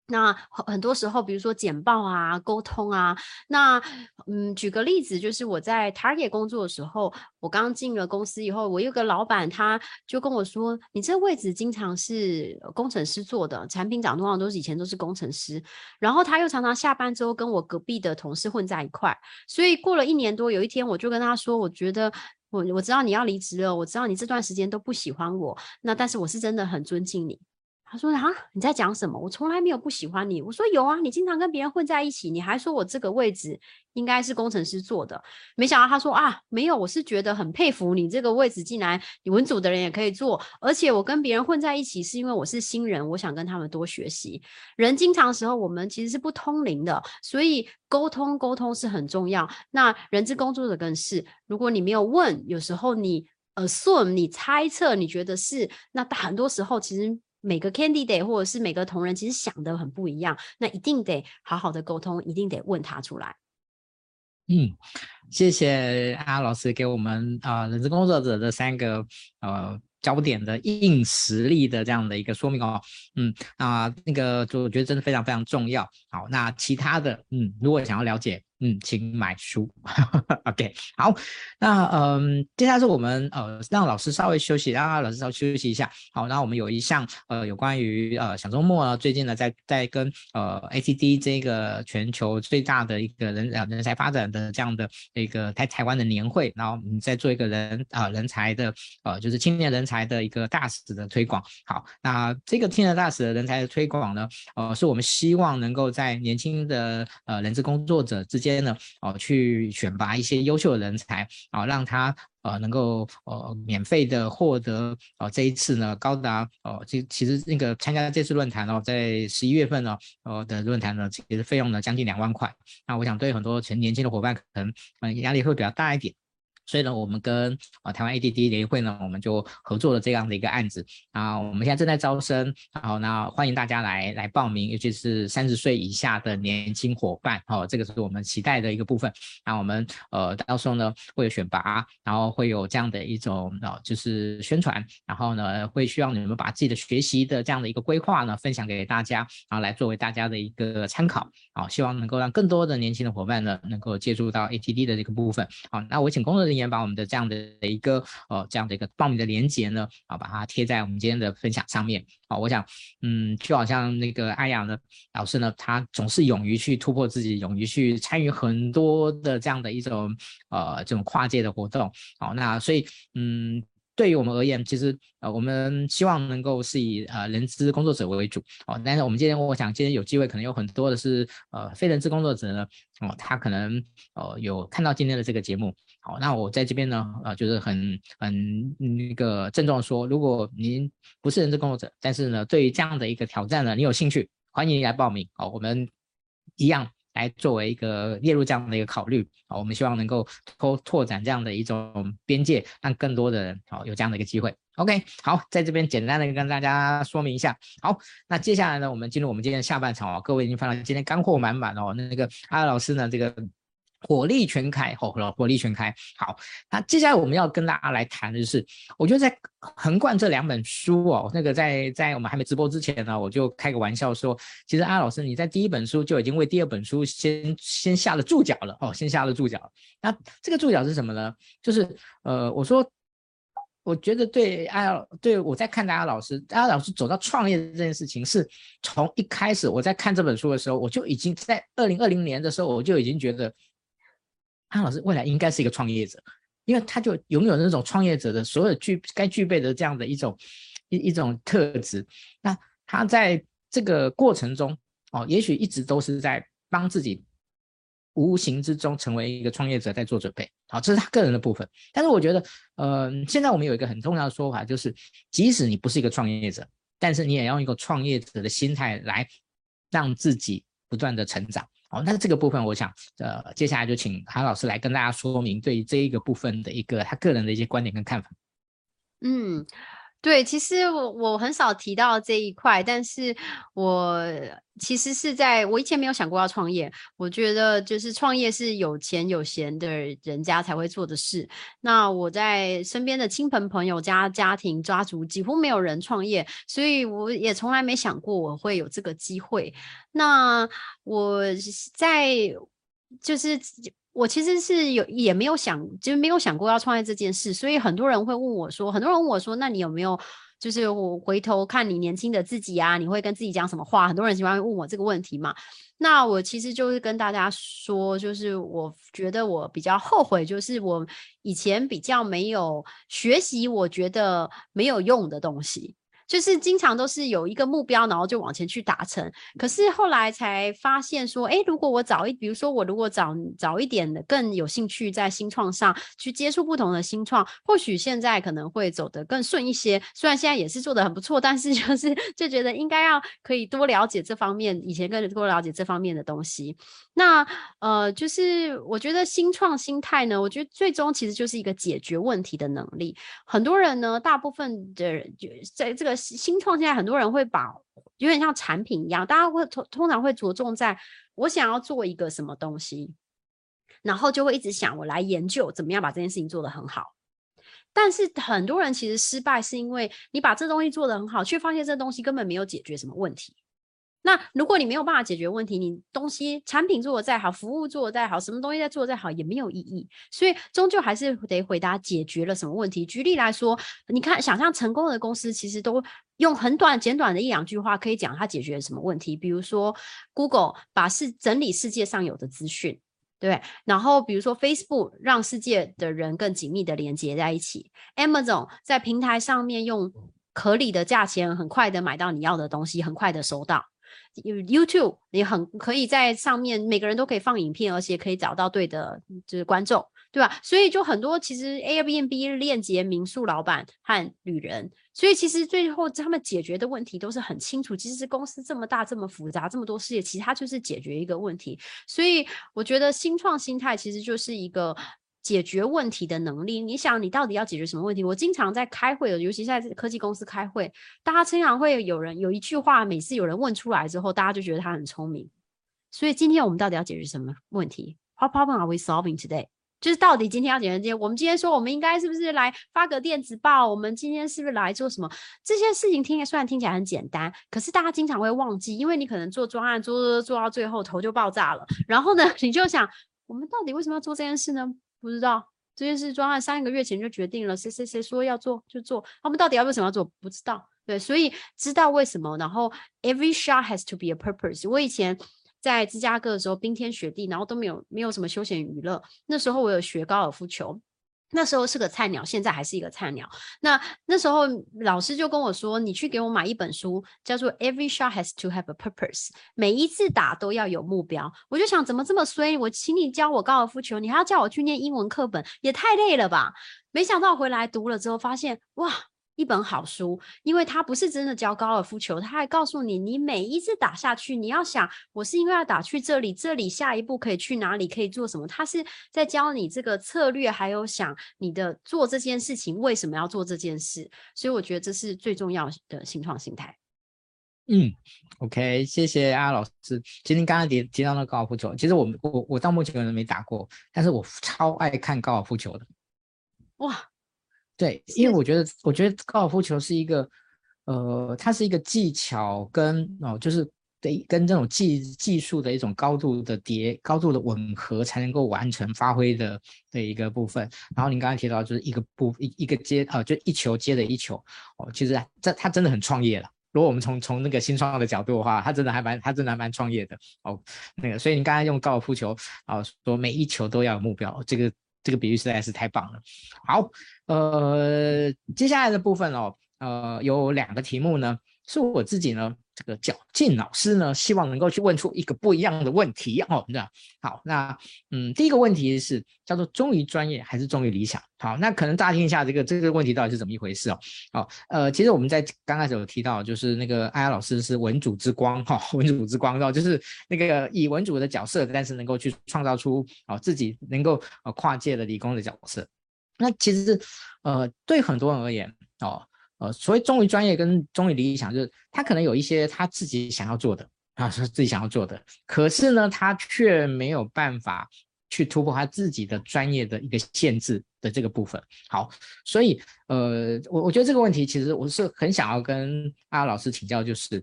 那很多时候，比如说简报啊、沟通啊，那嗯，举个例子，就是我在 Target 工作的时候，我刚进了公司以后，我有个老板，他就跟我说：“你这位置经常是工程师做的，产品长通常都是以前都是工程师，然后他又常常下班之后跟我隔壁的同事混在一块，所以过了一年多，有一天我就跟他说，我觉得我我知道你要离职了，我知道你这段时间都不喜欢我，那但是我是真的很尊敬你。”他说：“啊，你在讲什么？我从来没有不喜欢你。”我说：“有啊，你经常跟别人混在一起，你还说我这个位置应该是工程师做的。”没想到他说：“啊，没有，我是觉得很佩服你这个位置，竟然你文组的人也可以做，而且我跟别人混在一起是因为我是新人，我想跟他们多学习。人经常时候我们其实是不通灵的，所以沟通沟通是很重要。那人资工作者更是，如果你没有问，有时候你 assume 你猜测，你觉得是，那很多时候其实。”每个 candidate 或者是每个同仁，其实想的很不一样，那一定得好好的沟通，一定得问他出来。嗯，谢谢阿老师给我们啊、人资工作者的三个呃焦点的硬实力的这样的一个说明哦。嗯啊、那个就我觉得真的非常非常重要。好，那其他的嗯，如果想要了解。嗯，请买书。OK，好，那嗯，接下来是我们呃，让老师稍微休息，让老师稍微休息一下。好，那我们有一项呃，有关于呃小周末呢，最近呢在在跟呃 ATD 这个全球最大的一个人呃人才发展的这样的一个台台湾的年会，然后我们在做一个人啊、呃、人才的呃就是青年人才的一个大使的推广。好，那这个青年大使的人才的推广呢，呃，是我们希望能够在年轻的呃人资工作者之间。呢，哦，去选拔一些优秀的人才，啊，让他呃能够呃免费的获得，哦这一次呢高达哦这其实那个参加这次论坛哦，在十一月份呢，哦的论坛呢，其实费用呢将近两万块，那我想对很多成年轻的伙伴可能嗯压力会比较大一点。所以呢，我们跟啊台湾 ADD 联会呢，我们就合作了这样的一个案子啊。我们现在正在招生，好，那欢迎大家来来报名，尤其是三十岁以下的年轻伙伴，哦，这个是我们期待的一个部分。那我们呃到时候呢会有选拔，然后会有这样的一种呃就是宣传，然后呢会需要你们把自己的学习的这样的一个规划呢分享给大家，然后来作为大家的一个参考。好，希望能够让更多的年轻的伙伴呢能够接触到 ATD 的这个部分。好，那我请工作人员员。也把我们的这样的一个呃这样的一个报名的链接呢啊，把它贴在我们今天的分享上面啊。我想，嗯，就好像那个阿雅呢老师呢，他总是勇于去突破自己，勇于去参与很多的这样的一种呃这种跨界的活动。好，那所以嗯。对于我们而言，其实呃，我们希望能够是以呃人资工作者为主哦。但是我们今天，我想今天有机会，可能有很多的是呃非人资工作者呢哦，他可能呃有看到今天的这个节目。好，那我在这边呢呃就是很很那个郑重的说，如果您不是人资工作者，但是呢对于这样的一个挑战呢，你有兴趣，欢迎你来报名哦。我们一样。来作为一个列入这样的一个考虑好，我们希望能够拓拓展这样的一种边界，让更多的人好有这样的一个机会。OK，好，在这边简单的跟大家说明一下。好，那接下来呢，我们进入我们今天下半场哦。各位已经发现今天干货满满哦。那个阿老师呢，这个。火力全开，火火力全开。好，那接下来我们要跟大家来谈的就是，我觉得在横贯这两本书哦，那个在在我们还没直播之前呢，我就开个玩笑说，其实阿老师你在第一本书就已经为第二本书先先下了注脚了哦，先下了注脚。那这个注脚是什么呢？就是呃，我说我觉得对阿对我在看大家老师，阿老师走到创业这件事情，是从一开始我在看这本书的时候，我就已经在二零二零年的时候，我就已经觉得。潘老师未来应该是一个创业者，因为他就拥有那种创业者的所有具该具备的这样的一种一一种特质。那他在这个过程中，哦，也许一直都是在帮自己无形之中成为一个创业者在做准备。好，这是他个人的部分。但是我觉得，呃，现在我们有一个很重要的说法，就是即使你不是一个创业者，但是你也要用一个创业者的心态来让自己不断的成长。好，那这个部分，我想，呃，接下来就请韩老师来跟大家说明对于这一个部分的一个他个人的一些观点跟看法。嗯。对，其实我我很少提到这一块，但是我其实是在我以前没有想过要创业。我觉得就是创业是有钱有闲的人家才会做的事。那我在身边的亲朋朋友家家庭家族几乎没有人创业，所以我也从来没想过我会有这个机会。那我在就是。我其实是有也没有想，就是没有想过要创业这件事，所以很多人会问我说，很多人问我说，那你有没有就是我回头看你年轻的自己啊，你会跟自己讲什么话？很多人喜欢问我这个问题嘛。那我其实就是跟大家说，就是我觉得我比较后悔，就是我以前比较没有学习，我觉得没有用的东西。就是经常都是有一个目标，然后就往前去达成。可是后来才发现说，诶，如果我早一，比如说我如果早早一点的更有兴趣在新创上去接触不同的新创，或许现在可能会走得更顺一些。虽然现在也是做得很不错，但是 [laughs] 就是就觉得应该要可以多了解这方面，以前更多了解这方面的东西。那呃，就是我觉得新创心态呢，我觉得最终其实就是一个解决问题的能力。很多人呢，大部分的人就在这个。新创现在很多人会把有点像产品一样，大家会通通常会着重在我想要做一个什么东西，然后就会一直想我来研究怎么样把这件事情做得很好。但是很多人其实失败是因为你把这东西做得很好，却发现这东西根本没有解决什么问题。那如果你没有办法解决问题，你东西产品做得再好，服务做得再好，什么东西再做得再好也没有意义。所以终究还是得回答解决了什么问题。举例来说，你看，想象成功的公司其实都用很短简短的一两句话可以讲它解决了什么问题。比如说，Google 把世整理世界上有的资讯，对，然后比如说 Facebook 让世界的人更紧密的连接在一起，Amazon 在平台上面用合理的价钱很快的买到你要的东西，很快的收到。YouTube 也很可以在上面，每个人都可以放影片，而且可以找到对的，就是观众，对吧？所以就很多其实 Airbnb 链接民宿老板和旅人，所以其实最后他们解决的问题都是很清楚。其实公司这么大，这么复杂，这么多事业，其实它就是解决一个问题。所以我觉得新创心态其实就是一个。解决问题的能力，你想你到底要解决什么问题？我经常在开会，尤其在科技公司开会，大家经常会有人有一句话，每次有人问出来之后，大家就觉得他很聪明。所以今天我们到底要解决什么问题？What problem are we solving today？就是到底今天要解决这些？我们今天说，我们应该是不是来发个电子报？我们今天是不是来做什么？这些事情听虽然听起来很简单，可是大家经常会忘记，因为你可能做专案做做做到最后头就爆炸了。然后呢，你就想，我们到底为什么要做这件事呢？不知道这件事专案三个月前就决定了，谁谁谁说要做就做，他们到底要为什么要做？不知道。对，所以知道为什么，然后 every shot has to be a purpose。我以前在芝加哥的时候，冰天雪地，然后都没有没有什么休闲娱乐，那时候我有学高尔夫球。那时候是个菜鸟，现在还是一个菜鸟。那那时候老师就跟我说：“你去给我买一本书，叫做《Every Shot Has to Have a Purpose》，每一次打都要有目标。”我就想，怎么这么衰？我请你教我高尔夫球，你还要叫我去念英文课本，也太累了吧？没想到回来读了之后，发现哇！一本好书，因为它不是真的教高尔夫球，它还告诉你，你每一次打下去，你要想，我是因为要打去这里，这里下一步可以去哪里，可以做什么？它是在教你这个策略，还有想你的做这件事情为什么要做这件事。所以我觉得这是最重要的新创心态。嗯，OK，谢谢阿老师。今天刚刚提提到那高尔夫球，其实我我我到目前为止没打过，但是我超爱看高尔夫球的。哇！对，因为我觉得，我觉得高尔夫球是一个，呃，它是一个技巧跟哦，就是对跟这种技技术的一种高度的叠、高度的吻合，才能够完成发挥的的一个部分。然后您刚才提到，就是一个步一一个接，呃，就一球接着一球，哦，其实这他真的很创业了。如果我们从从那个新创的角度的话，他真的还蛮，他真的还蛮创业的。哦，那个，所以你刚才用高尔夫球啊，哦，说每一球都要有目标，这个。这个比喻实在是太棒了。好，呃，接下来的部分哦，呃，有两个题目呢，是我自己呢，这个绞尽脑汁呢，希望能够去问出一个不一样的问题哦。那好，那嗯，第一个问题是叫做忠于专业还是忠于理想？好，那可能大家听一下这个这个问题到底是怎么一回事哦。好，呃，其实我们在刚开始有提到，就是那个艾雅老师是文主之光哈、哦，文主之光然哦，就是那个以文主的角色，但是能够去创造出哦自己能够呃跨界的理工的角色。那其实呃对很多人而言哦。呃，所谓忠于专业跟忠于理想，就是他可能有一些他自己想要做的啊，是自己想要做的，可是呢，他却没有办法去突破他自己的专业的一个限制的这个部分。好，所以呃，我我觉得这个问题其实我是很想要跟阿老师请教，就是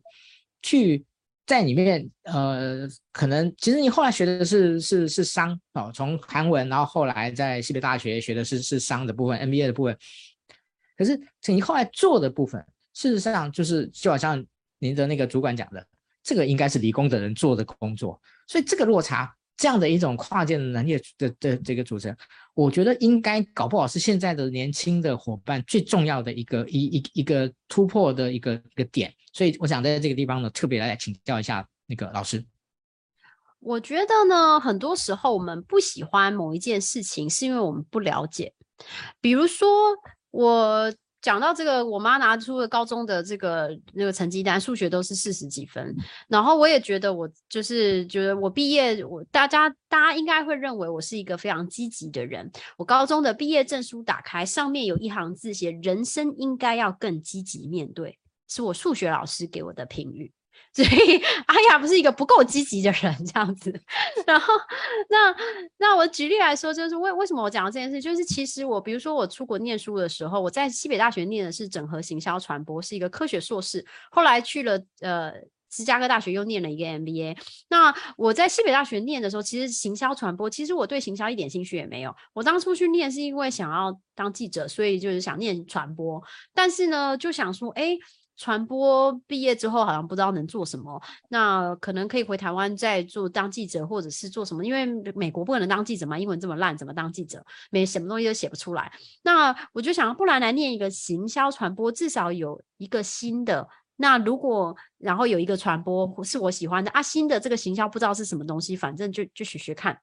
去在里面呃，可能其实你后来学的是是是商哦，从韩文，然后后来在西北大学学的是是商的部分，MBA 的部分。可是你后来做的部分，事实上就是就好像您的那个主管讲的，这个应该是理工的人做的工作，所以这个落差这样的一种跨界的能力的的这个组成，我觉得应该搞不好是现在的年轻的伙伴最重要的一个一一一个突破的一个一个点。所以我想在这个地方呢，特别来请教一下那个老师。我觉得呢，很多时候我们不喜欢某一件事情，是因为我们不了解。比如说我。讲到这个，我妈拿出了高中的这个那个成绩单，数学都是四十几分。然后我也觉得，我就是觉得我毕业，我大家大家应该会认为我是一个非常积极的人。我高中的毕业证书打开，上面有一行字写：“人生应该要更积极面对”，是我数学老师给我的评语。所以阿雅不是一个不够积极的人，这样子。然后，那那我举例来说，就是为为什么我讲到这件事，就是其实我，比如说我出国念书的时候，我在西北大学念的是整合行销传播，是一个科学硕士。后来去了呃芝加哥大学，又念了一个 MBA。那我在西北大学念的时候，其实行销传播，其实我对行销一点兴趣也没有。我当初去念是因为想要当记者，所以就是想念传播。但是呢，就想说，哎。传播毕业之后好像不知道能做什么，那可能可以回台湾再做当记者，或者是做什么？因为美国不可能当记者嘛，英文这么烂，怎么当记者？没什么东西都写不出来。那我就想，不然来念一个行销传播，至少有一个新的。那如果然后有一个传播是我喜欢的啊，新的这个行销不知道是什么东西，反正就就学学看。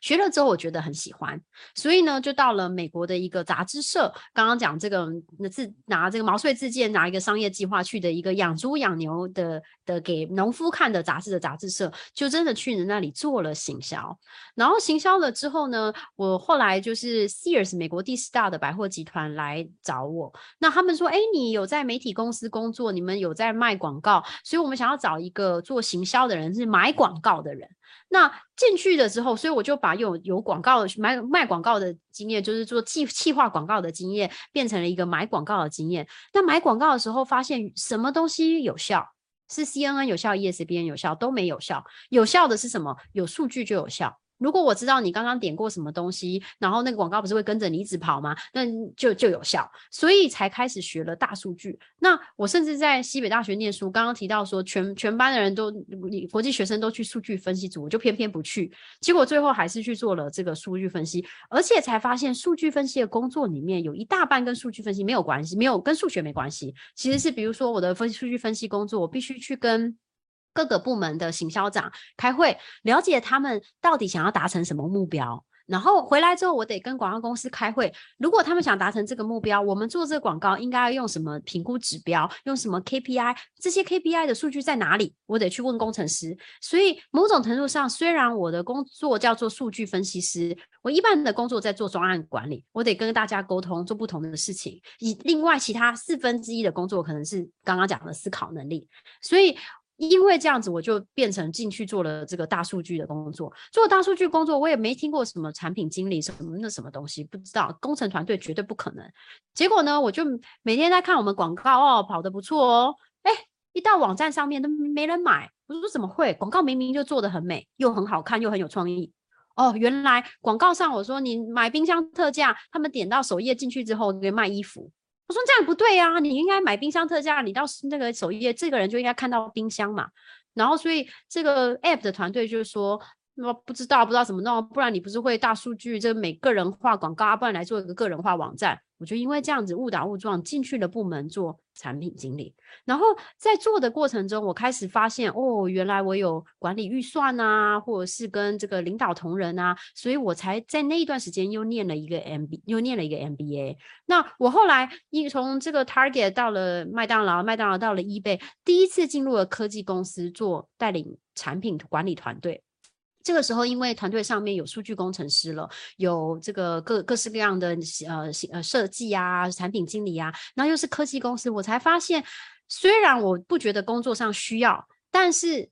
学了之后，我觉得很喜欢，所以呢，就到了美国的一个杂志社。刚刚讲这个，那自拿这个毛遂自荐，拿一个商业计划去的一个养猪养牛的的给农夫看的杂志的杂志社，就真的去人那里做了行销。然后行销了之后呢，我后来就是 Sears 美国第四大的百货集团来找我，那他们说，哎，你有在媒体公司工作，你们有在卖广告，所以我们想要找一个做行销的人，是买广告的人。那进去的时候，所以我就把有有广告的买卖广告的经验，就是做计计划广告的经验，变成了一个买广告的经验。那买广告的时候，发现什么东西有效？是 CNN 有效，ESBN 有效，都没有效。有效的是什么？有数据就有效。如果我知道你刚刚点过什么东西，然后那个广告不是会跟着你一直跑吗？那就就有效，所以才开始学了大数据。那我甚至在西北大学念书，刚刚提到说全全班的人都你国际学生都去数据分析组，我就偏偏不去。结果最后还是去做了这个数据分析，而且才发现数据分析的工作里面有一大半跟数据分析没有关系，没有跟数学没关系。其实是比如说我的分数据分析工作，我必须去跟。各个部门的行销长开会，了解他们到底想要达成什么目标。然后回来之后，我得跟广告公司开会。如果他们想达成这个目标，我们做这个广告应该要用什么评估指标？用什么 KPI？这些 KPI 的数据在哪里？我得去问工程师。所以某种程度上，虽然我的工作叫做数据分析师，我一般的工作在做专案管理，我得跟大家沟通，做不同的事情。以另外其他四分之一的工作，可能是刚刚讲的思考能力。所以。因为这样子，我就变成进去做了这个大数据的工作。做大数据工作，我也没听过什么产品经理什么那什么东西，不知道。工程团队绝对不可能。结果呢，我就每天在看我们广告哦，跑得不错哦。哎，一到网站上面都没人买。我说怎么会？广告明明就做得很美，又很好看，又很有创意。哦，原来广告上我说你买冰箱特价，他们点到首页进去之后给卖衣服。我说这样不对呀、啊，你应该买冰箱特价，你到那个首页，这个人就应该看到冰箱嘛。然后，所以这个 app 的团队就是说。那不知道不知道怎么弄，不然你不是会大数据，这每个人化广告啊，不然来做一个个人化网站。我就因为这样子误打误撞进去了部门做产品经理，然后在做的过程中，我开始发现哦，原来我有管理预算啊，或者是跟这个领导同仁啊，所以我才在那一段时间又念了一个 MB，又念了一个 MBA。那我后来一从这个 Target 到了麦当劳，麦当劳到了 eBay，第一次进入了科技公司做带领产品管理团队。这个时候，因为团队上面有数据工程师了，有这个各各式各样的呃呃设计啊、产品经理啊，然后又是科技公司，我才发现，虽然我不觉得工作上需要，但是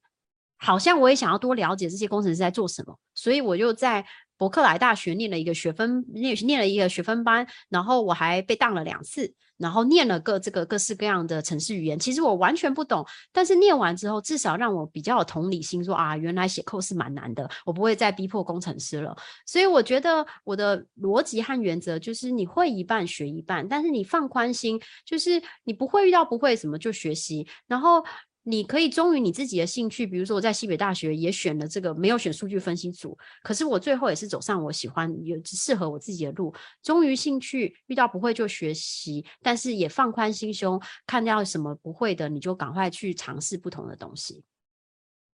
好像我也想要多了解这些工程师在做什么，所以我就在伯克莱大学念了一个学分，念念了一个学分班，然后我还被当了两次。然后念了各这个各式各样的城市语言，其实我完全不懂，但是念完之后，至少让我比较有同理心说，说啊，原来写 code 是蛮难的，我不会再逼迫工程师了。所以我觉得我的逻辑和原则就是，你会一半学一半，但是你放宽心，就是你不会遇到不会什么就学习，然后。你可以忠于你自己的兴趣，比如说我在西北大学也选了这个，没有选数据分析组，可是我最后也是走上我喜欢、有适合我自己的路。忠于兴趣，遇到不会就学习，但是也放宽心胸，看到什么不会的，你就赶快去尝试不同的东西。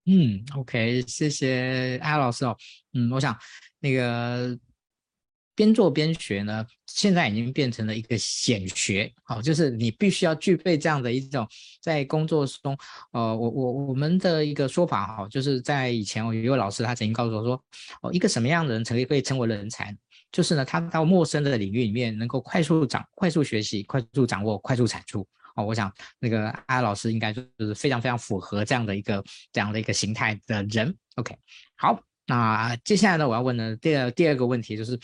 嗯，OK，谢谢艾老师哦。嗯，我想那个。边做边学呢，现在已经变成了一个显学，好，就是你必须要具备这样的一种在工作中，呃，我我我们的一个说法哈，就是在以前我有一位老师他曾经告诉我说，哦，一个什么样的人才可以称为人才？就是呢，他到陌生的领域里面能够快速掌、快速学习、快速掌握、快速产出。哦，我想那个艾老师应该就是非常非常符合这样的一个这样的一个形态的人。OK，好，那接下来呢，我要问的第二第二个问题就是。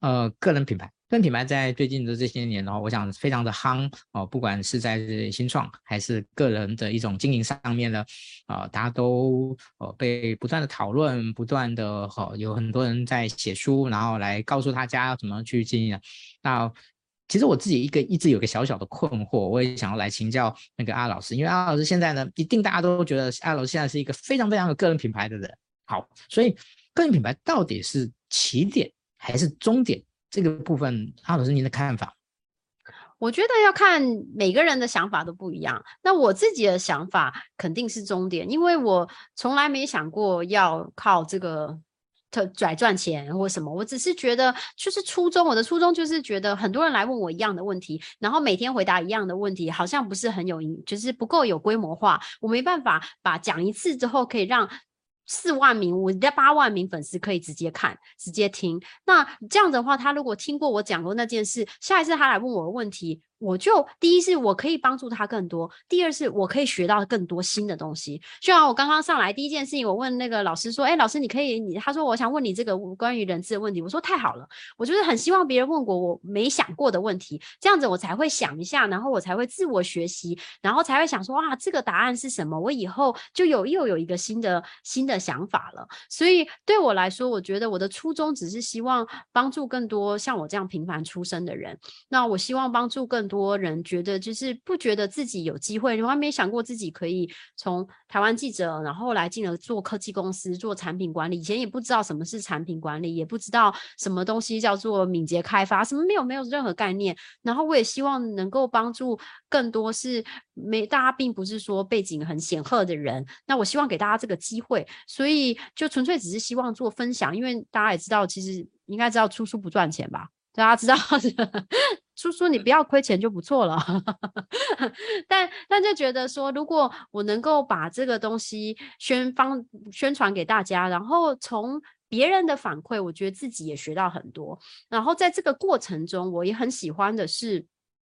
呃，个人品牌，个人品牌在最近的这些年呢，我想非常的夯哦，不管是在新创还是个人的一种经营上面呢，啊、呃，大家都呃被不断的讨论，不断的哈、呃，有很多人在写书，然后来告诉大家要怎么去经营。那其实我自己一个一直有个小小的困惑，我也想要来请教那个阿老师，因为阿老师现在呢，一定大家都觉得阿老师现在是一个非常非常有个人品牌的人。好，所以个人品牌到底是起点？还是终点这个部分，阿老师您的看法？我觉得要看每个人的想法都不一样。那我自己的想法肯定是终点，因为我从来没想过要靠这个特拽赚钱或什么。我只是觉得，就是初衷，我的初衷就是觉得很多人来问我一样的问题，然后每天回答一样的问题，好像不是很有，就是不够有规模化。我没办法把讲一次之后可以让。四万名，我的八万名粉丝可以直接看、直接听。那这样的话，他如果听过我讲过那件事，下一次他来问我的问题。我就第一是我可以帮助他更多，第二是我可以学到更多新的东西。就像我刚刚上来第一件事情，我问那个老师说：“哎，老师，你可以？”你他说：“我想问你这个关于人质的问题。”我说：“太好了，我就是很希望别人问过我没想过的问题，这样子我才会想一下，然后我才会自我学习，然后才会想说：哇，这个答案是什么？我以后就有又有一个新的新的想法了。所以对我来说，我觉得我的初衷只是希望帮助更多像我这样平凡出身的人。那我希望帮助更。多人觉得就是不觉得自己有机会，你还没想过自己可以从台湾记者，然后来进而做科技公司，做产品管理。以前也不知道什么是产品管理，也不知道什么东西叫做敏捷开发，什么没有没有任何概念。然后我也希望能够帮助更多是没大家并不是说背景很显赫的人。那我希望给大家这个机会，所以就纯粹只是希望做分享，因为大家也知道，其实应该知道出书不赚钱吧。大家知道，[laughs] 叔叔你不要亏钱就不错了。[laughs] 但但就觉得说，如果我能够把这个东西宣方宣传给大家，然后从别人的反馈，我觉得自己也学到很多。然后在这个过程中，我也很喜欢的是，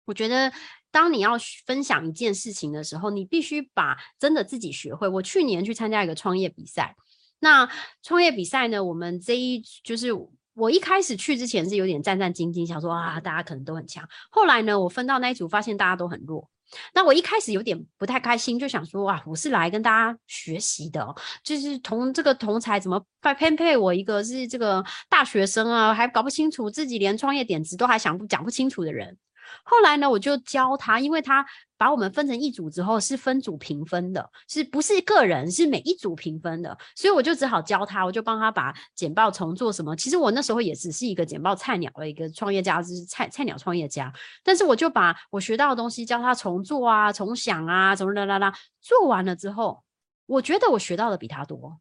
我觉得当你要分享一件事情的时候，你必须把真的自己学会。我去年去参加一个创业比赛，那创业比赛呢，我们这一就是。我一开始去之前是有点战战兢兢，想说啊，大家可能都很强。后来呢，我分到那一组，发现大家都很弱。那我一开始有点不太开心，就想说哇，我是来跟大家学习的，就是同这个同才怎么配配我一个是这个大学生啊，还搞不清楚自己连创业点子都还想不讲不清楚的人。后来呢，我就教他，因为他把我们分成一组之后是分组评分的，是不是个人，是每一组评分的，所以我就只好教他，我就帮他把简报重做什么。其实我那时候也只是一个简报菜鸟的一个创业家，就是菜菜鸟创业家，但是我就把我学到的东西教他重做啊，重想啊，怎么啦啦啦，做完了之后，我觉得我学到的比他多。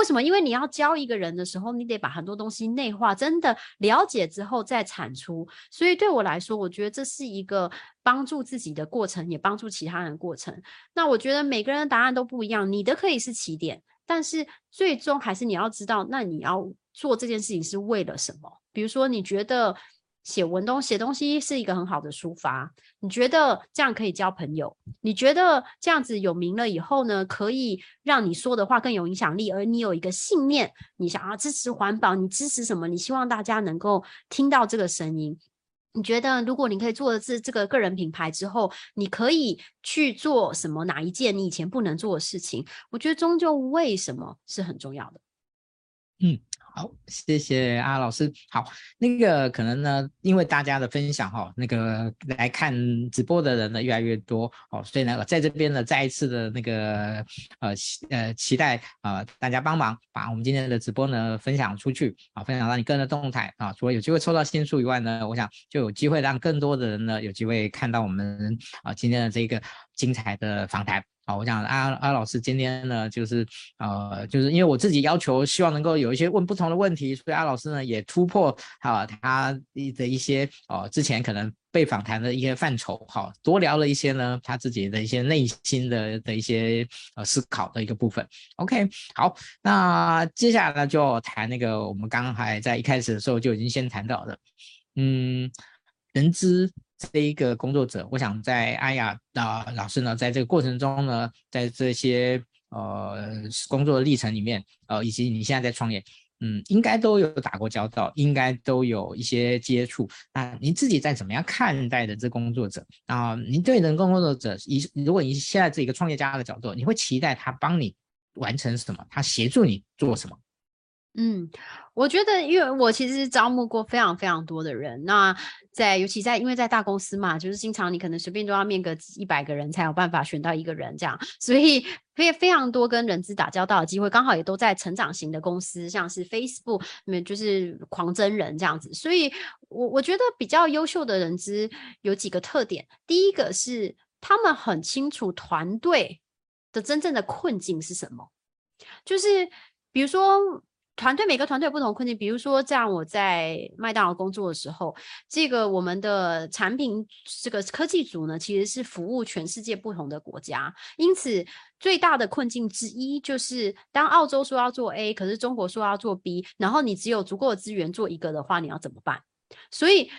为什么？因为你要教一个人的时候，你得把很多东西内化，真的了解之后再产出。所以对我来说，我觉得这是一个帮助自己的过程，也帮助其他人的过程。那我觉得每个人的答案都不一样，你的可以是起点，但是最终还是你要知道，那你要做这件事情是为了什么？比如说，你觉得。写文东写东西是一个很好的抒发，你觉得这样可以交朋友？你觉得这样子有名了以后呢，可以让你说的话更有影响力？而你有一个信念，你想要支持环保，你支持什么？你希望大家能够听到这个声音。你觉得如果你可以做的是这个个人品牌之后，你可以去做什么？哪一件你以前不能做的事情？我觉得终究为什么是很重要的。嗯。好，谢谢阿老师。好，那个可能呢，因为大家的分享哈，那个来看直播的人呢越来越多哦，所以呢，在这边呢再一次的那个呃呃期待啊、大家帮忙把我们今天的直播呢分享出去啊，分享到你个人的动态啊，除了有机会抽到新书以外呢，我想就有机会让更多的人呢有机会看到我们啊今天的这个精彩的访谈。好，我想阿阿老师今天呢，就是呃，就是因为我自己要求，希望能够有一些问不同的问题，所以阿老师呢也突破哈他的一些哦、之前可能被访谈的一些范畴，好，多聊了一些呢他自己的一些内心的的一些呃思考的一个部分。OK，好，那接下来呢就谈那个我们刚刚还在一开始的时候就已经先谈到的，嗯，人资。这一个工作者，我想在阿雅啊、老师呢，在这个过程中呢，在这些呃工作的历程里面，呃，以及你现在在创业，嗯，应该都有打过交道，应该都有一些接触。那您自己在怎么样看待的这工作者啊？您对人工工作者，以如果你现在是一个创业家的角度，你会期待他帮你完成什么？他协助你做什么？嗯，我觉得，因为我其实招募过非常非常多的人，那在尤其在因为在大公司嘛，就是经常你可能随便都要面个一百个人才有办法选到一个人这样，所以非非常多跟人资打交道的机会，刚好也都在成长型的公司，像是 Facebook 里面就是狂征人这样子，所以我我觉得比较优秀的人资有几个特点，第一个是他们很清楚团队的真正的困境是什么，就是比如说。团队每个团队有不同困境，比如说，这样我在麦当劳工作的时候，这个我们的产品这个科技组呢，其实是服务全世界不同的国家，因此最大的困境之一就是，当澳洲说要做 A，可是中国说要做 B，然后你只有足够的资源做一个的话，你要怎么办？所以。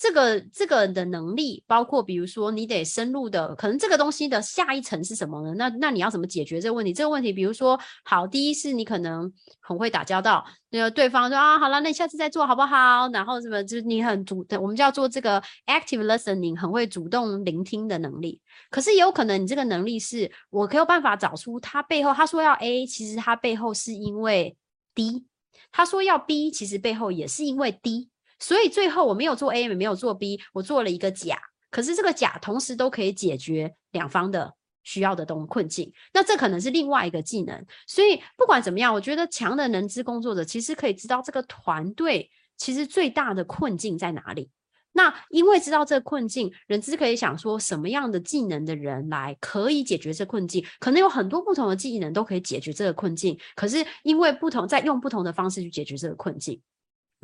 这个这个的能力，包括比如说你得深入的，可能这个东西的下一层是什么呢？那那你要怎么解决这个问题？这个问题，比如说，好，第一是你可能很会打交道，那个对方说啊，好了，那你下次再做好不好？然后什么，就是你很主，我们叫做这个 active listening，很会主动聆听的能力。可是也有可能你这个能力是我可有办法找出他背后，他说要 A，其实他背后是因为 D，他说要 B，其实背后也是因为 D。所以最后我没有做 A，也没有做 B，我做了一个甲。可是这个甲同时都可以解决两方的需要的东困境。那这可能是另外一个技能。所以不管怎么样，我觉得强的人资工作者其实可以知道这个团队其实最大的困境在哪里。那因为知道这个困境，人资可以想说什么样的技能的人来可以解决这困境？可能有很多不同的技能都可以解决这个困境。可是因为不同，在用不同的方式去解决这个困境。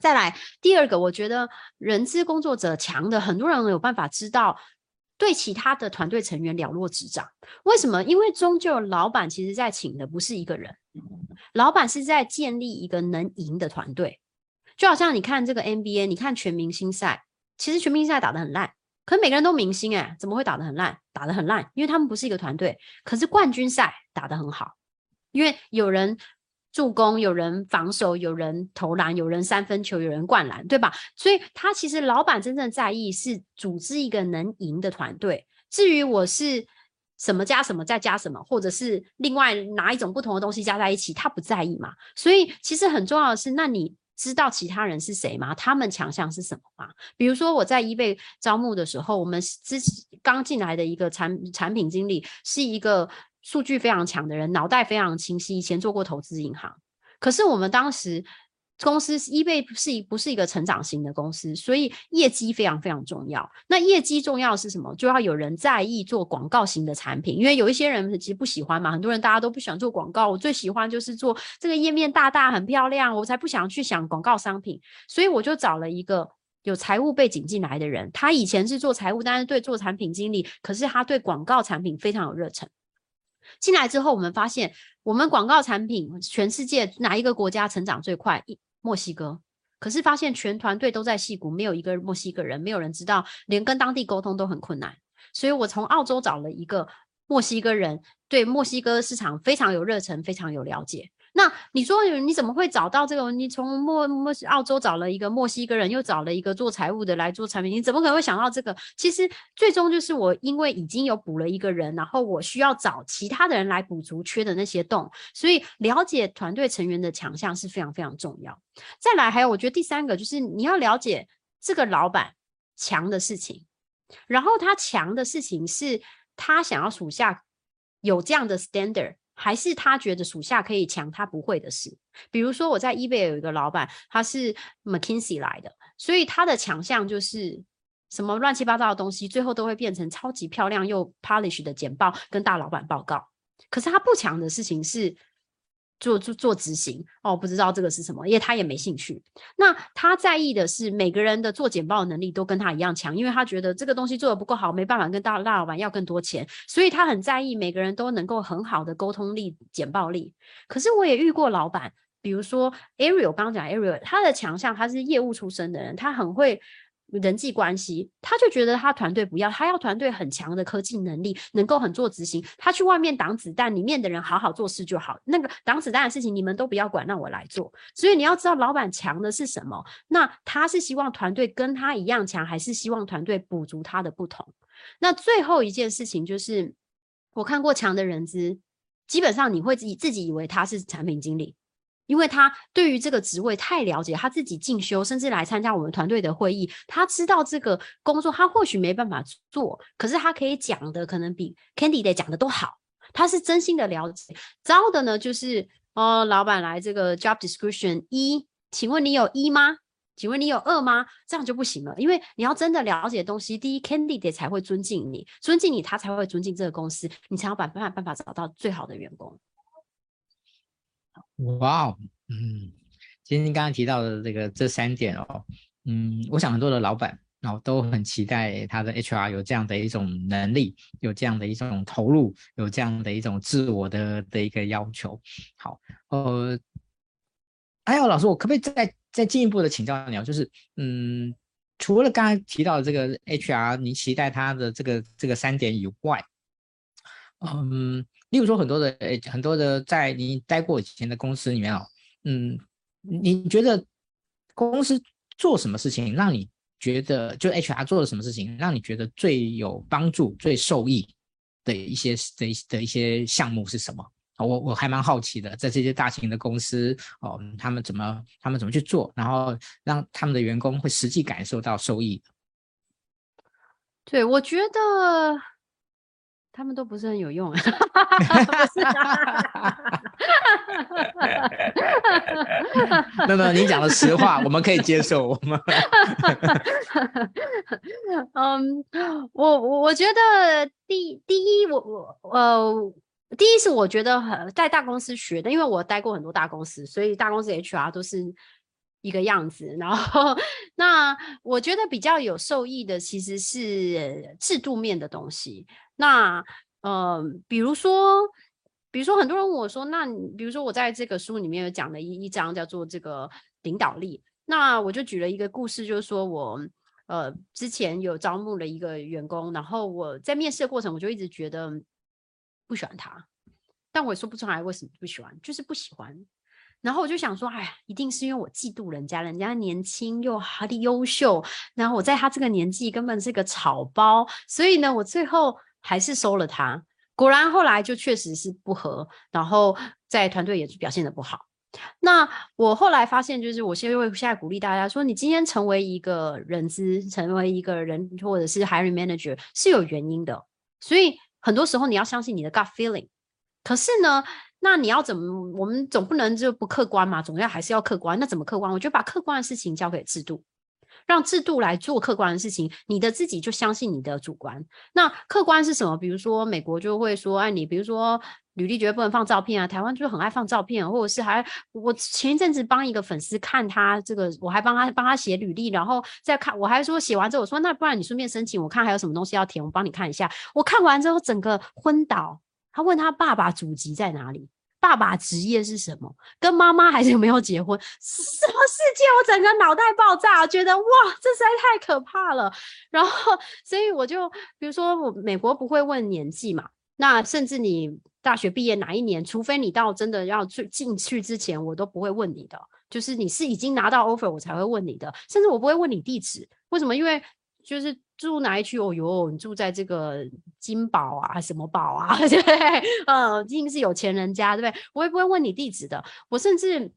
再来第二个，我觉得人资工作者强的，很多人有办法知道对其他的团队成员了若指掌。为什么？因为终究老板其实在请的不是一个人，老板是在建立一个能赢的团队。就好像你看这个 NBA，你看全明星赛，其实全明星赛打得很烂，可每个人都明星哎，怎么会打得很烂？打得很烂，因为他们不是一个团队。可是冠军赛打得很好，因为有人。助攻，有人防守，有人投篮，有人三分球，有人灌篮，对吧？所以他其实老板真正在意是组织一个能赢的团队。至于我是什么加什么再加什么，或者是另外哪一种不同的东西加在一起，他不在意嘛。所以其实很重要的是，那你知道其他人是谁吗？他们强项是什么吗？比如说我在 eBay 招募的时候，我们之刚进来的一个产产品经理是一个。数据非常强的人，脑袋非常清晰，以前做过投资银行。可是我们当时公司 eBay 是一不是一个成长型的公司，所以业绩非常非常重要。那业绩重要是什么？就要有人在意做广告型的产品，因为有一些人其实不喜欢嘛。很多人大家都不喜欢做广告，我最喜欢就是做这个页面大大很漂亮，我才不想去想广告商品。所以我就找了一个有财务背景进来的人，他以前是做财务，但是对做产品经理，可是他对广告产品非常有热忱。进来之后，我们发现我们广告产品全世界哪一个国家成长最快？墨西哥。可是发现全团队都在矽谷，没有一个墨西哥人，没有人知道，连跟当地沟通都很困难。所以我从澳洲找了一个墨西哥人，对墨西哥市场非常有热忱，非常有了解。那你说你怎么会找到这个？你从墨墨澳洲找了一个墨西哥人，又找了一个做财务的来做产品，你怎么可能会想到这个？其实最终就是我因为已经有补了一个人，然后我需要找其他的人来补足缺的那些洞，所以了解团队成员的强项是非常非常重要。再来，还有我觉得第三个就是你要了解这个老板强的事情，然后他强的事情是他想要属下有这样的 standard。还是他觉得属下可以抢他不会的事，比如说我在 eBay 有一个老板，他是 McKinsey 来的，所以他的强项就是什么乱七八糟的东西，最后都会变成超级漂亮又 polish 的简报跟大老板报告。可是他不强的事情是。做做做执行哦，不知道这个是什么，因为他也没兴趣。那他在意的是每个人的做简报能力都跟他一样强，因为他觉得这个东西做得不够好，没办法跟大大老板要更多钱，所以他很在意每个人都能够很好的沟通力、简报力。可是我也遇过老板，比如说 Ariel，刚刚讲 Ariel，他的强项他是业务出身的人，他很会。人际关系，他就觉得他团队不要，他要团队很强的科技能力，能够很做执行。他去外面挡子弹，里面的人好好做事就好。那个挡子弹的事情，你们都不要管，让我来做。所以你要知道，老板强的是什么？那他是希望团队跟他一样强，还是希望团队补足他的不同？那最后一件事情就是，我看过强的人资，基本上你会自己自己以为他是产品经理。因为他对于这个职位太了解，他自己进修，甚至来参加我们团队的会议，他知道这个工作他或许没办法做，可是他可以讲的可能比 Candidate 讲的都好，他是真心的了解。糟的呢，就是哦，老板来这个 Job Description 一，请问你有一吗？请问你有二吗？这样就不行了，因为你要真的了解东西，第一 Candidate 才会尊敬你，尊敬你，他才会尊敬这个公司，你才要办办法办法找到最好的员工。哇哦，嗯，今天刚刚提到的这个这三点哦，嗯，我想很多的老板哦都很期待他的 HR 有这样的一种能力，有这样的一种投入，有这样的一种自我的的一个要求。好，呃，哎呦，老师，我可不可以再再进一步的请教你哦？就是，嗯，除了刚刚提到的这个 HR，你期待他的这个这个三点以外，嗯。例如说，很多的诶，很多的在你待过以前的公司里面哦，嗯，你觉得公司做什么事情让你觉得，就 HR 做了什么事情让你觉得最有帮助、最受益的一些的的一些项目是什么？我我还蛮好奇的，在这些大型的公司哦，他们怎么他们怎么去做，然后让他们的员工会实际感受到受益。对，我觉得。他们都不是很有用，没有没有，你讲的实话，我们可以接受。我们，[laughs] 嗯，我我我觉得第第一，我我呃，第一是我觉得很在大公司学的，因为我待过很多大公司，所以大公司 HR 都是一个样子。[laughs] 然后，那我觉得比较有受益的其实是制度面的东西。那呃，比如说，比如说，很多人问我说，那比如说我在这个书里面有讲了一一章叫做这个领导力，那我就举了一个故事，就是说我呃之前有招募了一个员工，然后我在面试的过程，我就一直觉得不喜欢他，但我也说不出来为什么不喜欢，就是不喜欢。然后我就想说，哎呀，一定是因为我嫉妒人家，人家年轻又好的优秀，然后我在他这个年纪根本是个草包，所以呢，我最后。还是收了他，果然后来就确实是不合，然后在团队也表现得不好。那我后来发现，就是我现在会现在鼓励大家说，你今天成为一个人资，成为一个人或者是 hiring manager 是有原因的，所以很多时候你要相信你的 gut feeling。可是呢，那你要怎么？我们总不能就不客观嘛，总要还是要客观。那怎么客观？我就把客观的事情交给制度。让制度来做客观的事情，你的自己就相信你的主观。那客观是什么？比如说美国就会说，哎，你比如说履历绝对不能放照片啊，台湾就是很爱放照片，或者是还我前一阵子帮一个粉丝看他这个，我还帮他帮他写履历，然后再看，我还说写完之后我说，那不然你顺便申请，我看还有什么东西要填，我帮你看一下。我看完之后整个昏倒，他问他爸爸祖籍在哪里。爸爸职业是什么？跟妈妈还是有没有结婚？[laughs] 什么世界？我整个脑袋爆炸，觉得哇，这实在太可怕了。然后，所以我就比如说，我美国不会问年纪嘛，那甚至你大学毕业哪一年，除非你到真的要去进去之前，我都不会问你的。就是你是已经拿到 offer，我才会问你的，甚至我不会问你地址。为什么？因为就是住哪一区？哦哟，你住在这个金宝啊，什么宝啊？对 [laughs] 不对？嗯，一定是有钱人家，对不对？我也不会问你地址的。我甚至。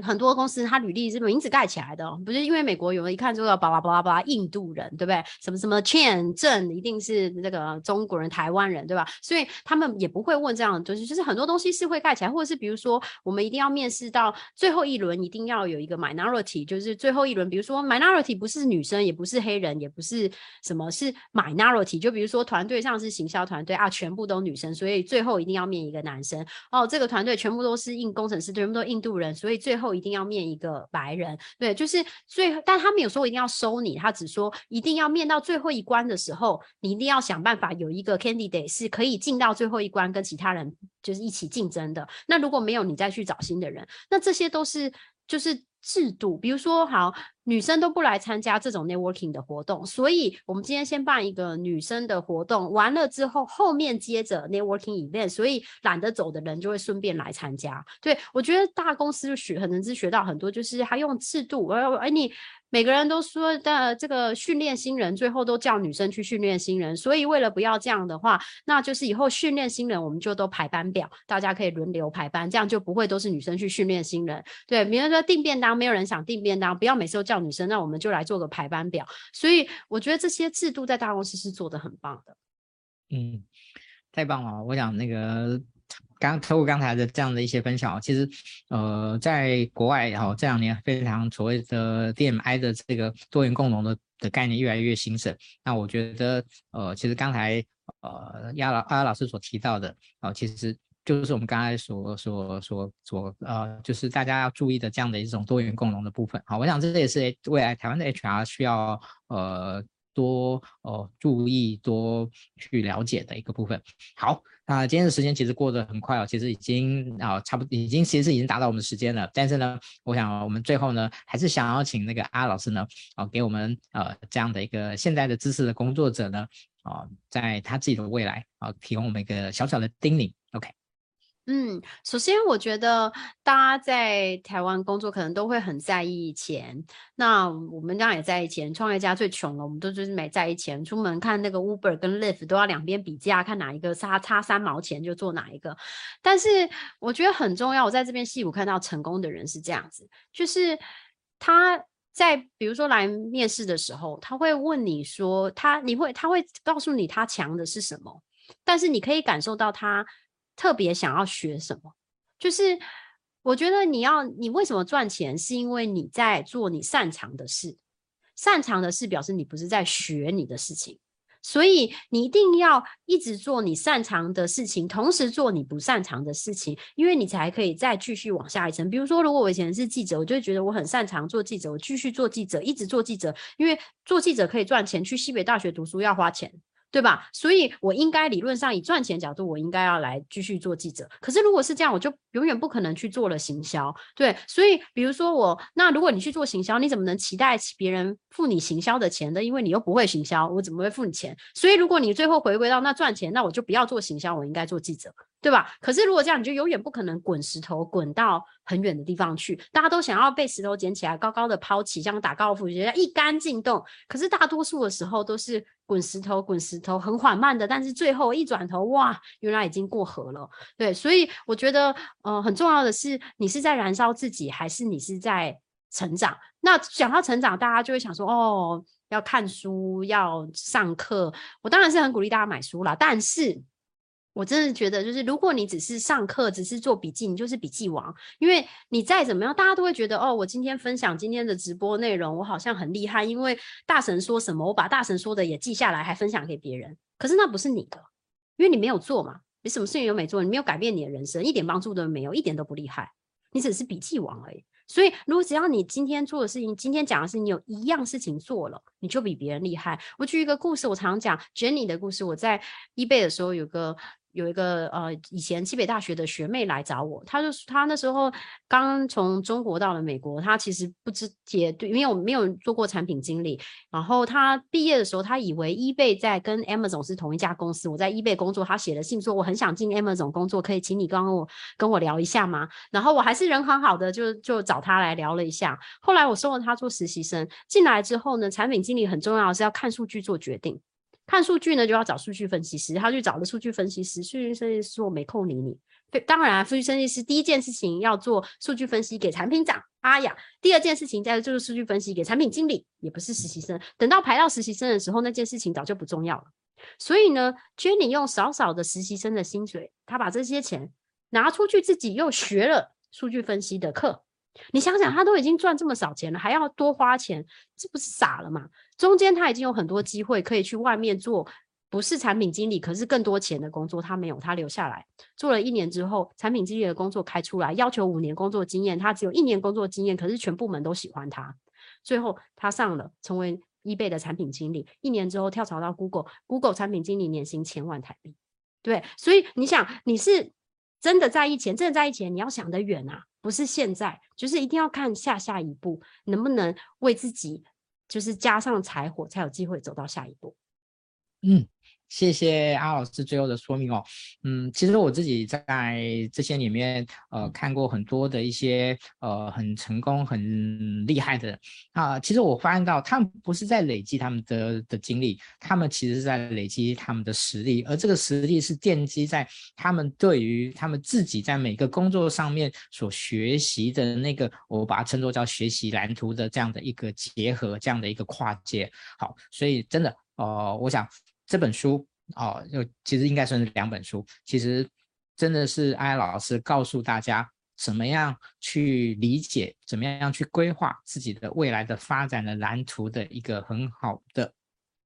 很多公司，它履历是名字盖起来的，不是因为美国有人一看就要巴拉巴拉巴拉印度人，对不对？什么什么 Chen 郑一定是那个中国人、台湾人，对吧？所以他们也不会问这样的东西，就是很多东西是会盖起来，或者是比如说我们一定要面试到最后一轮，一定要有一个 minority，就是最后一轮，比如说 minority 不是女生，也不是黑人，也不是什么，是 minority，就比如说团队上是行销团队啊，全部都女生，所以最后一定要面一个男生。哦，这个团队全部都是印工程师，全部都印度人，所以最后后一定要面一个白人，对，就是最，但他没有说一定要收你，他只说一定要面到最后一关的时候，你一定要想办法有一个 candidate 是可以进到最后一关，跟其他人就是一起竞争的。那如果没有，你再去找新的人，那这些都是就是。制度，比如说，好，女生都不来参加这种 networking 的活动，所以我们今天先办一个女生的活动，完了之后，后面接着 networking event，所以懒得走的人就会顺便来参加。对，我觉得大公司就学可能是学到很多，就是他用制度，而而你。每个人都说的这个训练新人，最后都叫女生去训练新人，所以为了不要这样的话，那就是以后训练新人，我们就都排班表，大家可以轮流排班，这样就不会都是女生去训练新人。对，比如说订便当，没有人想订便当，不要每次都叫女生，那我们就来做个排班表。所以我觉得这些制度在大公司是做得很棒的。嗯，太棒了，我想那个。刚透过刚才的这样的一些分享，其实，呃，在国外，也好这两年非常所谓的 DMI 的这个多元共融的的概念越来越兴盛。那我觉得，呃，其实刚才呃亚老阿老师所提到的，啊、呃，其实就是我们刚才所所所所呃，就是大家要注意的这样的一种多元共融的部分。好，我想这也是未来台湾的 HR 需要呃多呃注意多去了解的一个部分。好。那今天的时间其实过得很快哦，其实已经啊差不多，已经其实已经达到我们时间了。但是呢，我想我们最后呢，还是想要请那个阿老师呢，啊，给我们呃这样的一个现在的知识的工作者呢，啊，在他自己的未来啊，提供我们一个小小的叮咛。OK。嗯，首先我觉得大家在台湾工作可能都会很在意钱。那我们家也在意钱，创业家最穷了，我们都就是没在意钱。出门看那个 Uber 跟 Lyft 都要两边比价，看哪一个差差三毛钱就做哪一个。但是我觉得很重要，我在这边矽谷看到成功的人是这样子，就是他在比如说来面试的时候，他会问你说他你会他会告诉你他强的是什么，但是你可以感受到他。特别想要学什么，就是我觉得你要你为什么赚钱，是因为你在做你擅长的事，擅长的事表示你不是在学你的事情，所以你一定要一直做你擅长的事情，同时做你不擅长的事情，因为你才可以再继续往下一层。比如说，如果我以前是记者，我就觉得我很擅长做记者，我继续做记者，一直做记者，因为做记者可以赚钱，去西北大学读书要花钱。对吧？所以我应该理论上以赚钱角度，我应该要来继续做记者。可是如果是这样，我就永远不可能去做了行销。对，所以比如说我，那如果你去做行销，你怎么能期待别人付你行销的钱呢？因为你又不会行销，我怎么会付你钱？所以如果你最后回归到那赚钱，那我就不要做行销，我应该做记者。对吧？可是如果这样，你就永远不可能滚石头滚到很远的地方去。大家都想要被石头捡起来，高高的抛起，像打高尔夫，觉得一杆进洞。可是大多数的时候都是滚石头，滚石头，很缓慢的。但是最后一转头，哇，原来已经过河了。对，所以我觉得，呃，很重要的是，你是在燃烧自己，还是你是在成长？那讲到成长，大家就会想说，哦，要看书，要上课。我当然是很鼓励大家买书啦，但是。我真的觉得，就是如果你只是上课，只是做笔记，你就是笔记王。因为你再怎么样，大家都会觉得，哦，我今天分享今天的直播内容，我好像很厉害，因为大神说什么，我把大神说的也记下来，还分享给别人。可是那不是你的，因为你没有做嘛，你什么事情都没做，你没有改变你的人生，一点帮助都没有，一点都不厉害，你只是笔记王而已。所以，如果只要你今天做的事情，今天讲的是你有一样事情做了，你就比别人厉害。我举一个故事，我常讲 Jenny 的故事。我在 eBay 的时候，有个有一个呃，以前西北大学的学妹来找我，她就是她那时候刚从中国到了美国，她其实不知也对，因为我没有做过产品经理。然后她毕业的时候，她以为 eBay 在跟 Amazon 是同一家公司。我在 eBay 工作，她写了信说我很想进 Amazon 工作，可以请你跟我跟我聊一下吗？然后我还是人很好的，就就找她来聊了一下。后来我收了她做实习生，进来之后呢，产品经理很重要是要看数据做决定。看数据呢，就要找数据分析师。他去找了数据分析师，数据分析师说没空理你。当然，数据分析师第一件事情要做数据分析给产品长阿雅，第二件事情再做数据分析给产品经理，也不是实习生。等到排到实习生的时候，那件事情早就不重要了。所以呢，Jenny 用少少的实习生的薪水，他把这些钱拿出去，自己又学了数据分析的课。你想想，他都已经赚这么少钱了，还要多花钱，这不是傻了吗？中间他已经有很多机会可以去外面做，不是产品经理，可是更多钱的工作，他没有，他留下来。做了一年之后，产品经理的工作开出来，要求五年工作经验，他只有一年工作经验，可是全部门都喜欢他，最后他上了，成为 eBay 的产品经理，一年之后跳槽到 Google，Google 产品经理年薪千万台币，对，所以你想，你是真的在意钱，真的在意钱，你要想得远啊。不是现在，就是一定要看下下一步能不能为自己，就是加上柴火，才有机会走到下一步。嗯。谢谢阿老师最后的说明哦，嗯，其实我自己在这些里面，呃，看过很多的一些呃很成功、很厉害的人啊，其实我发现到他们不是在累积他们的的经历，他们其实是在累积他们的实力，而这个实力是奠基在他们对于他们自己在每个工作上面所学习的那个，我把它称作叫学习蓝图的这样的一个结合，这样的一个跨界。好，所以真的，呃，我想。这本书哦，就其实应该算是两本书。其实真的是艾老师告诉大家怎么样去理解，怎么样去规划自己的未来的发展的蓝图的一个很好的。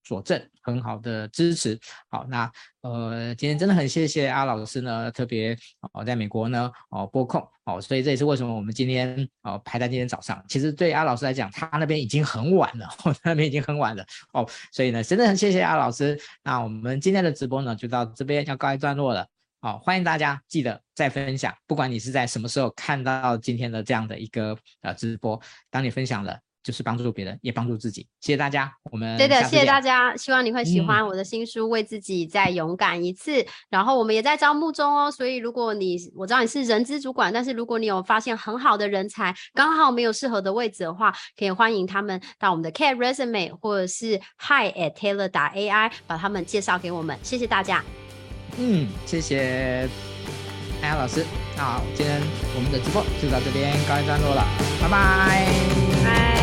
佐证很好的支持，好，那呃，今天真的很谢谢阿老师呢，特别哦，在美国呢哦拨控哦，所以这也是为什么我们今天哦排在今天早上。其实对阿老师来讲，他那边已经很晚了，[laughs] 哦，那边已经很晚了哦，所以呢，真的很谢谢阿老师。那我们今天的直播呢，就到这边要告一段落了。好，欢迎大家记得再分享，不管你是在什么时候看到今天的这样的一个呃直播，当你分享了。就是帮助别人，也帮助自己。谢谢大家，我们对的，谢谢大家。希望你会喜欢我的新书《为自己再勇敢一次》嗯。然后我们也在招募中哦，所以如果你我知道你是人资主管，但是如果你有发现很好的人才，刚好没有适合的位置的话，可以欢迎他们到我们的 Care Resume 或者是 Hi at Taylor 打 AI 把他们介绍给我们。谢谢大家。嗯，谢谢艾雅老师。那好，今天我们的直播就到这边告一段落了，拜拜。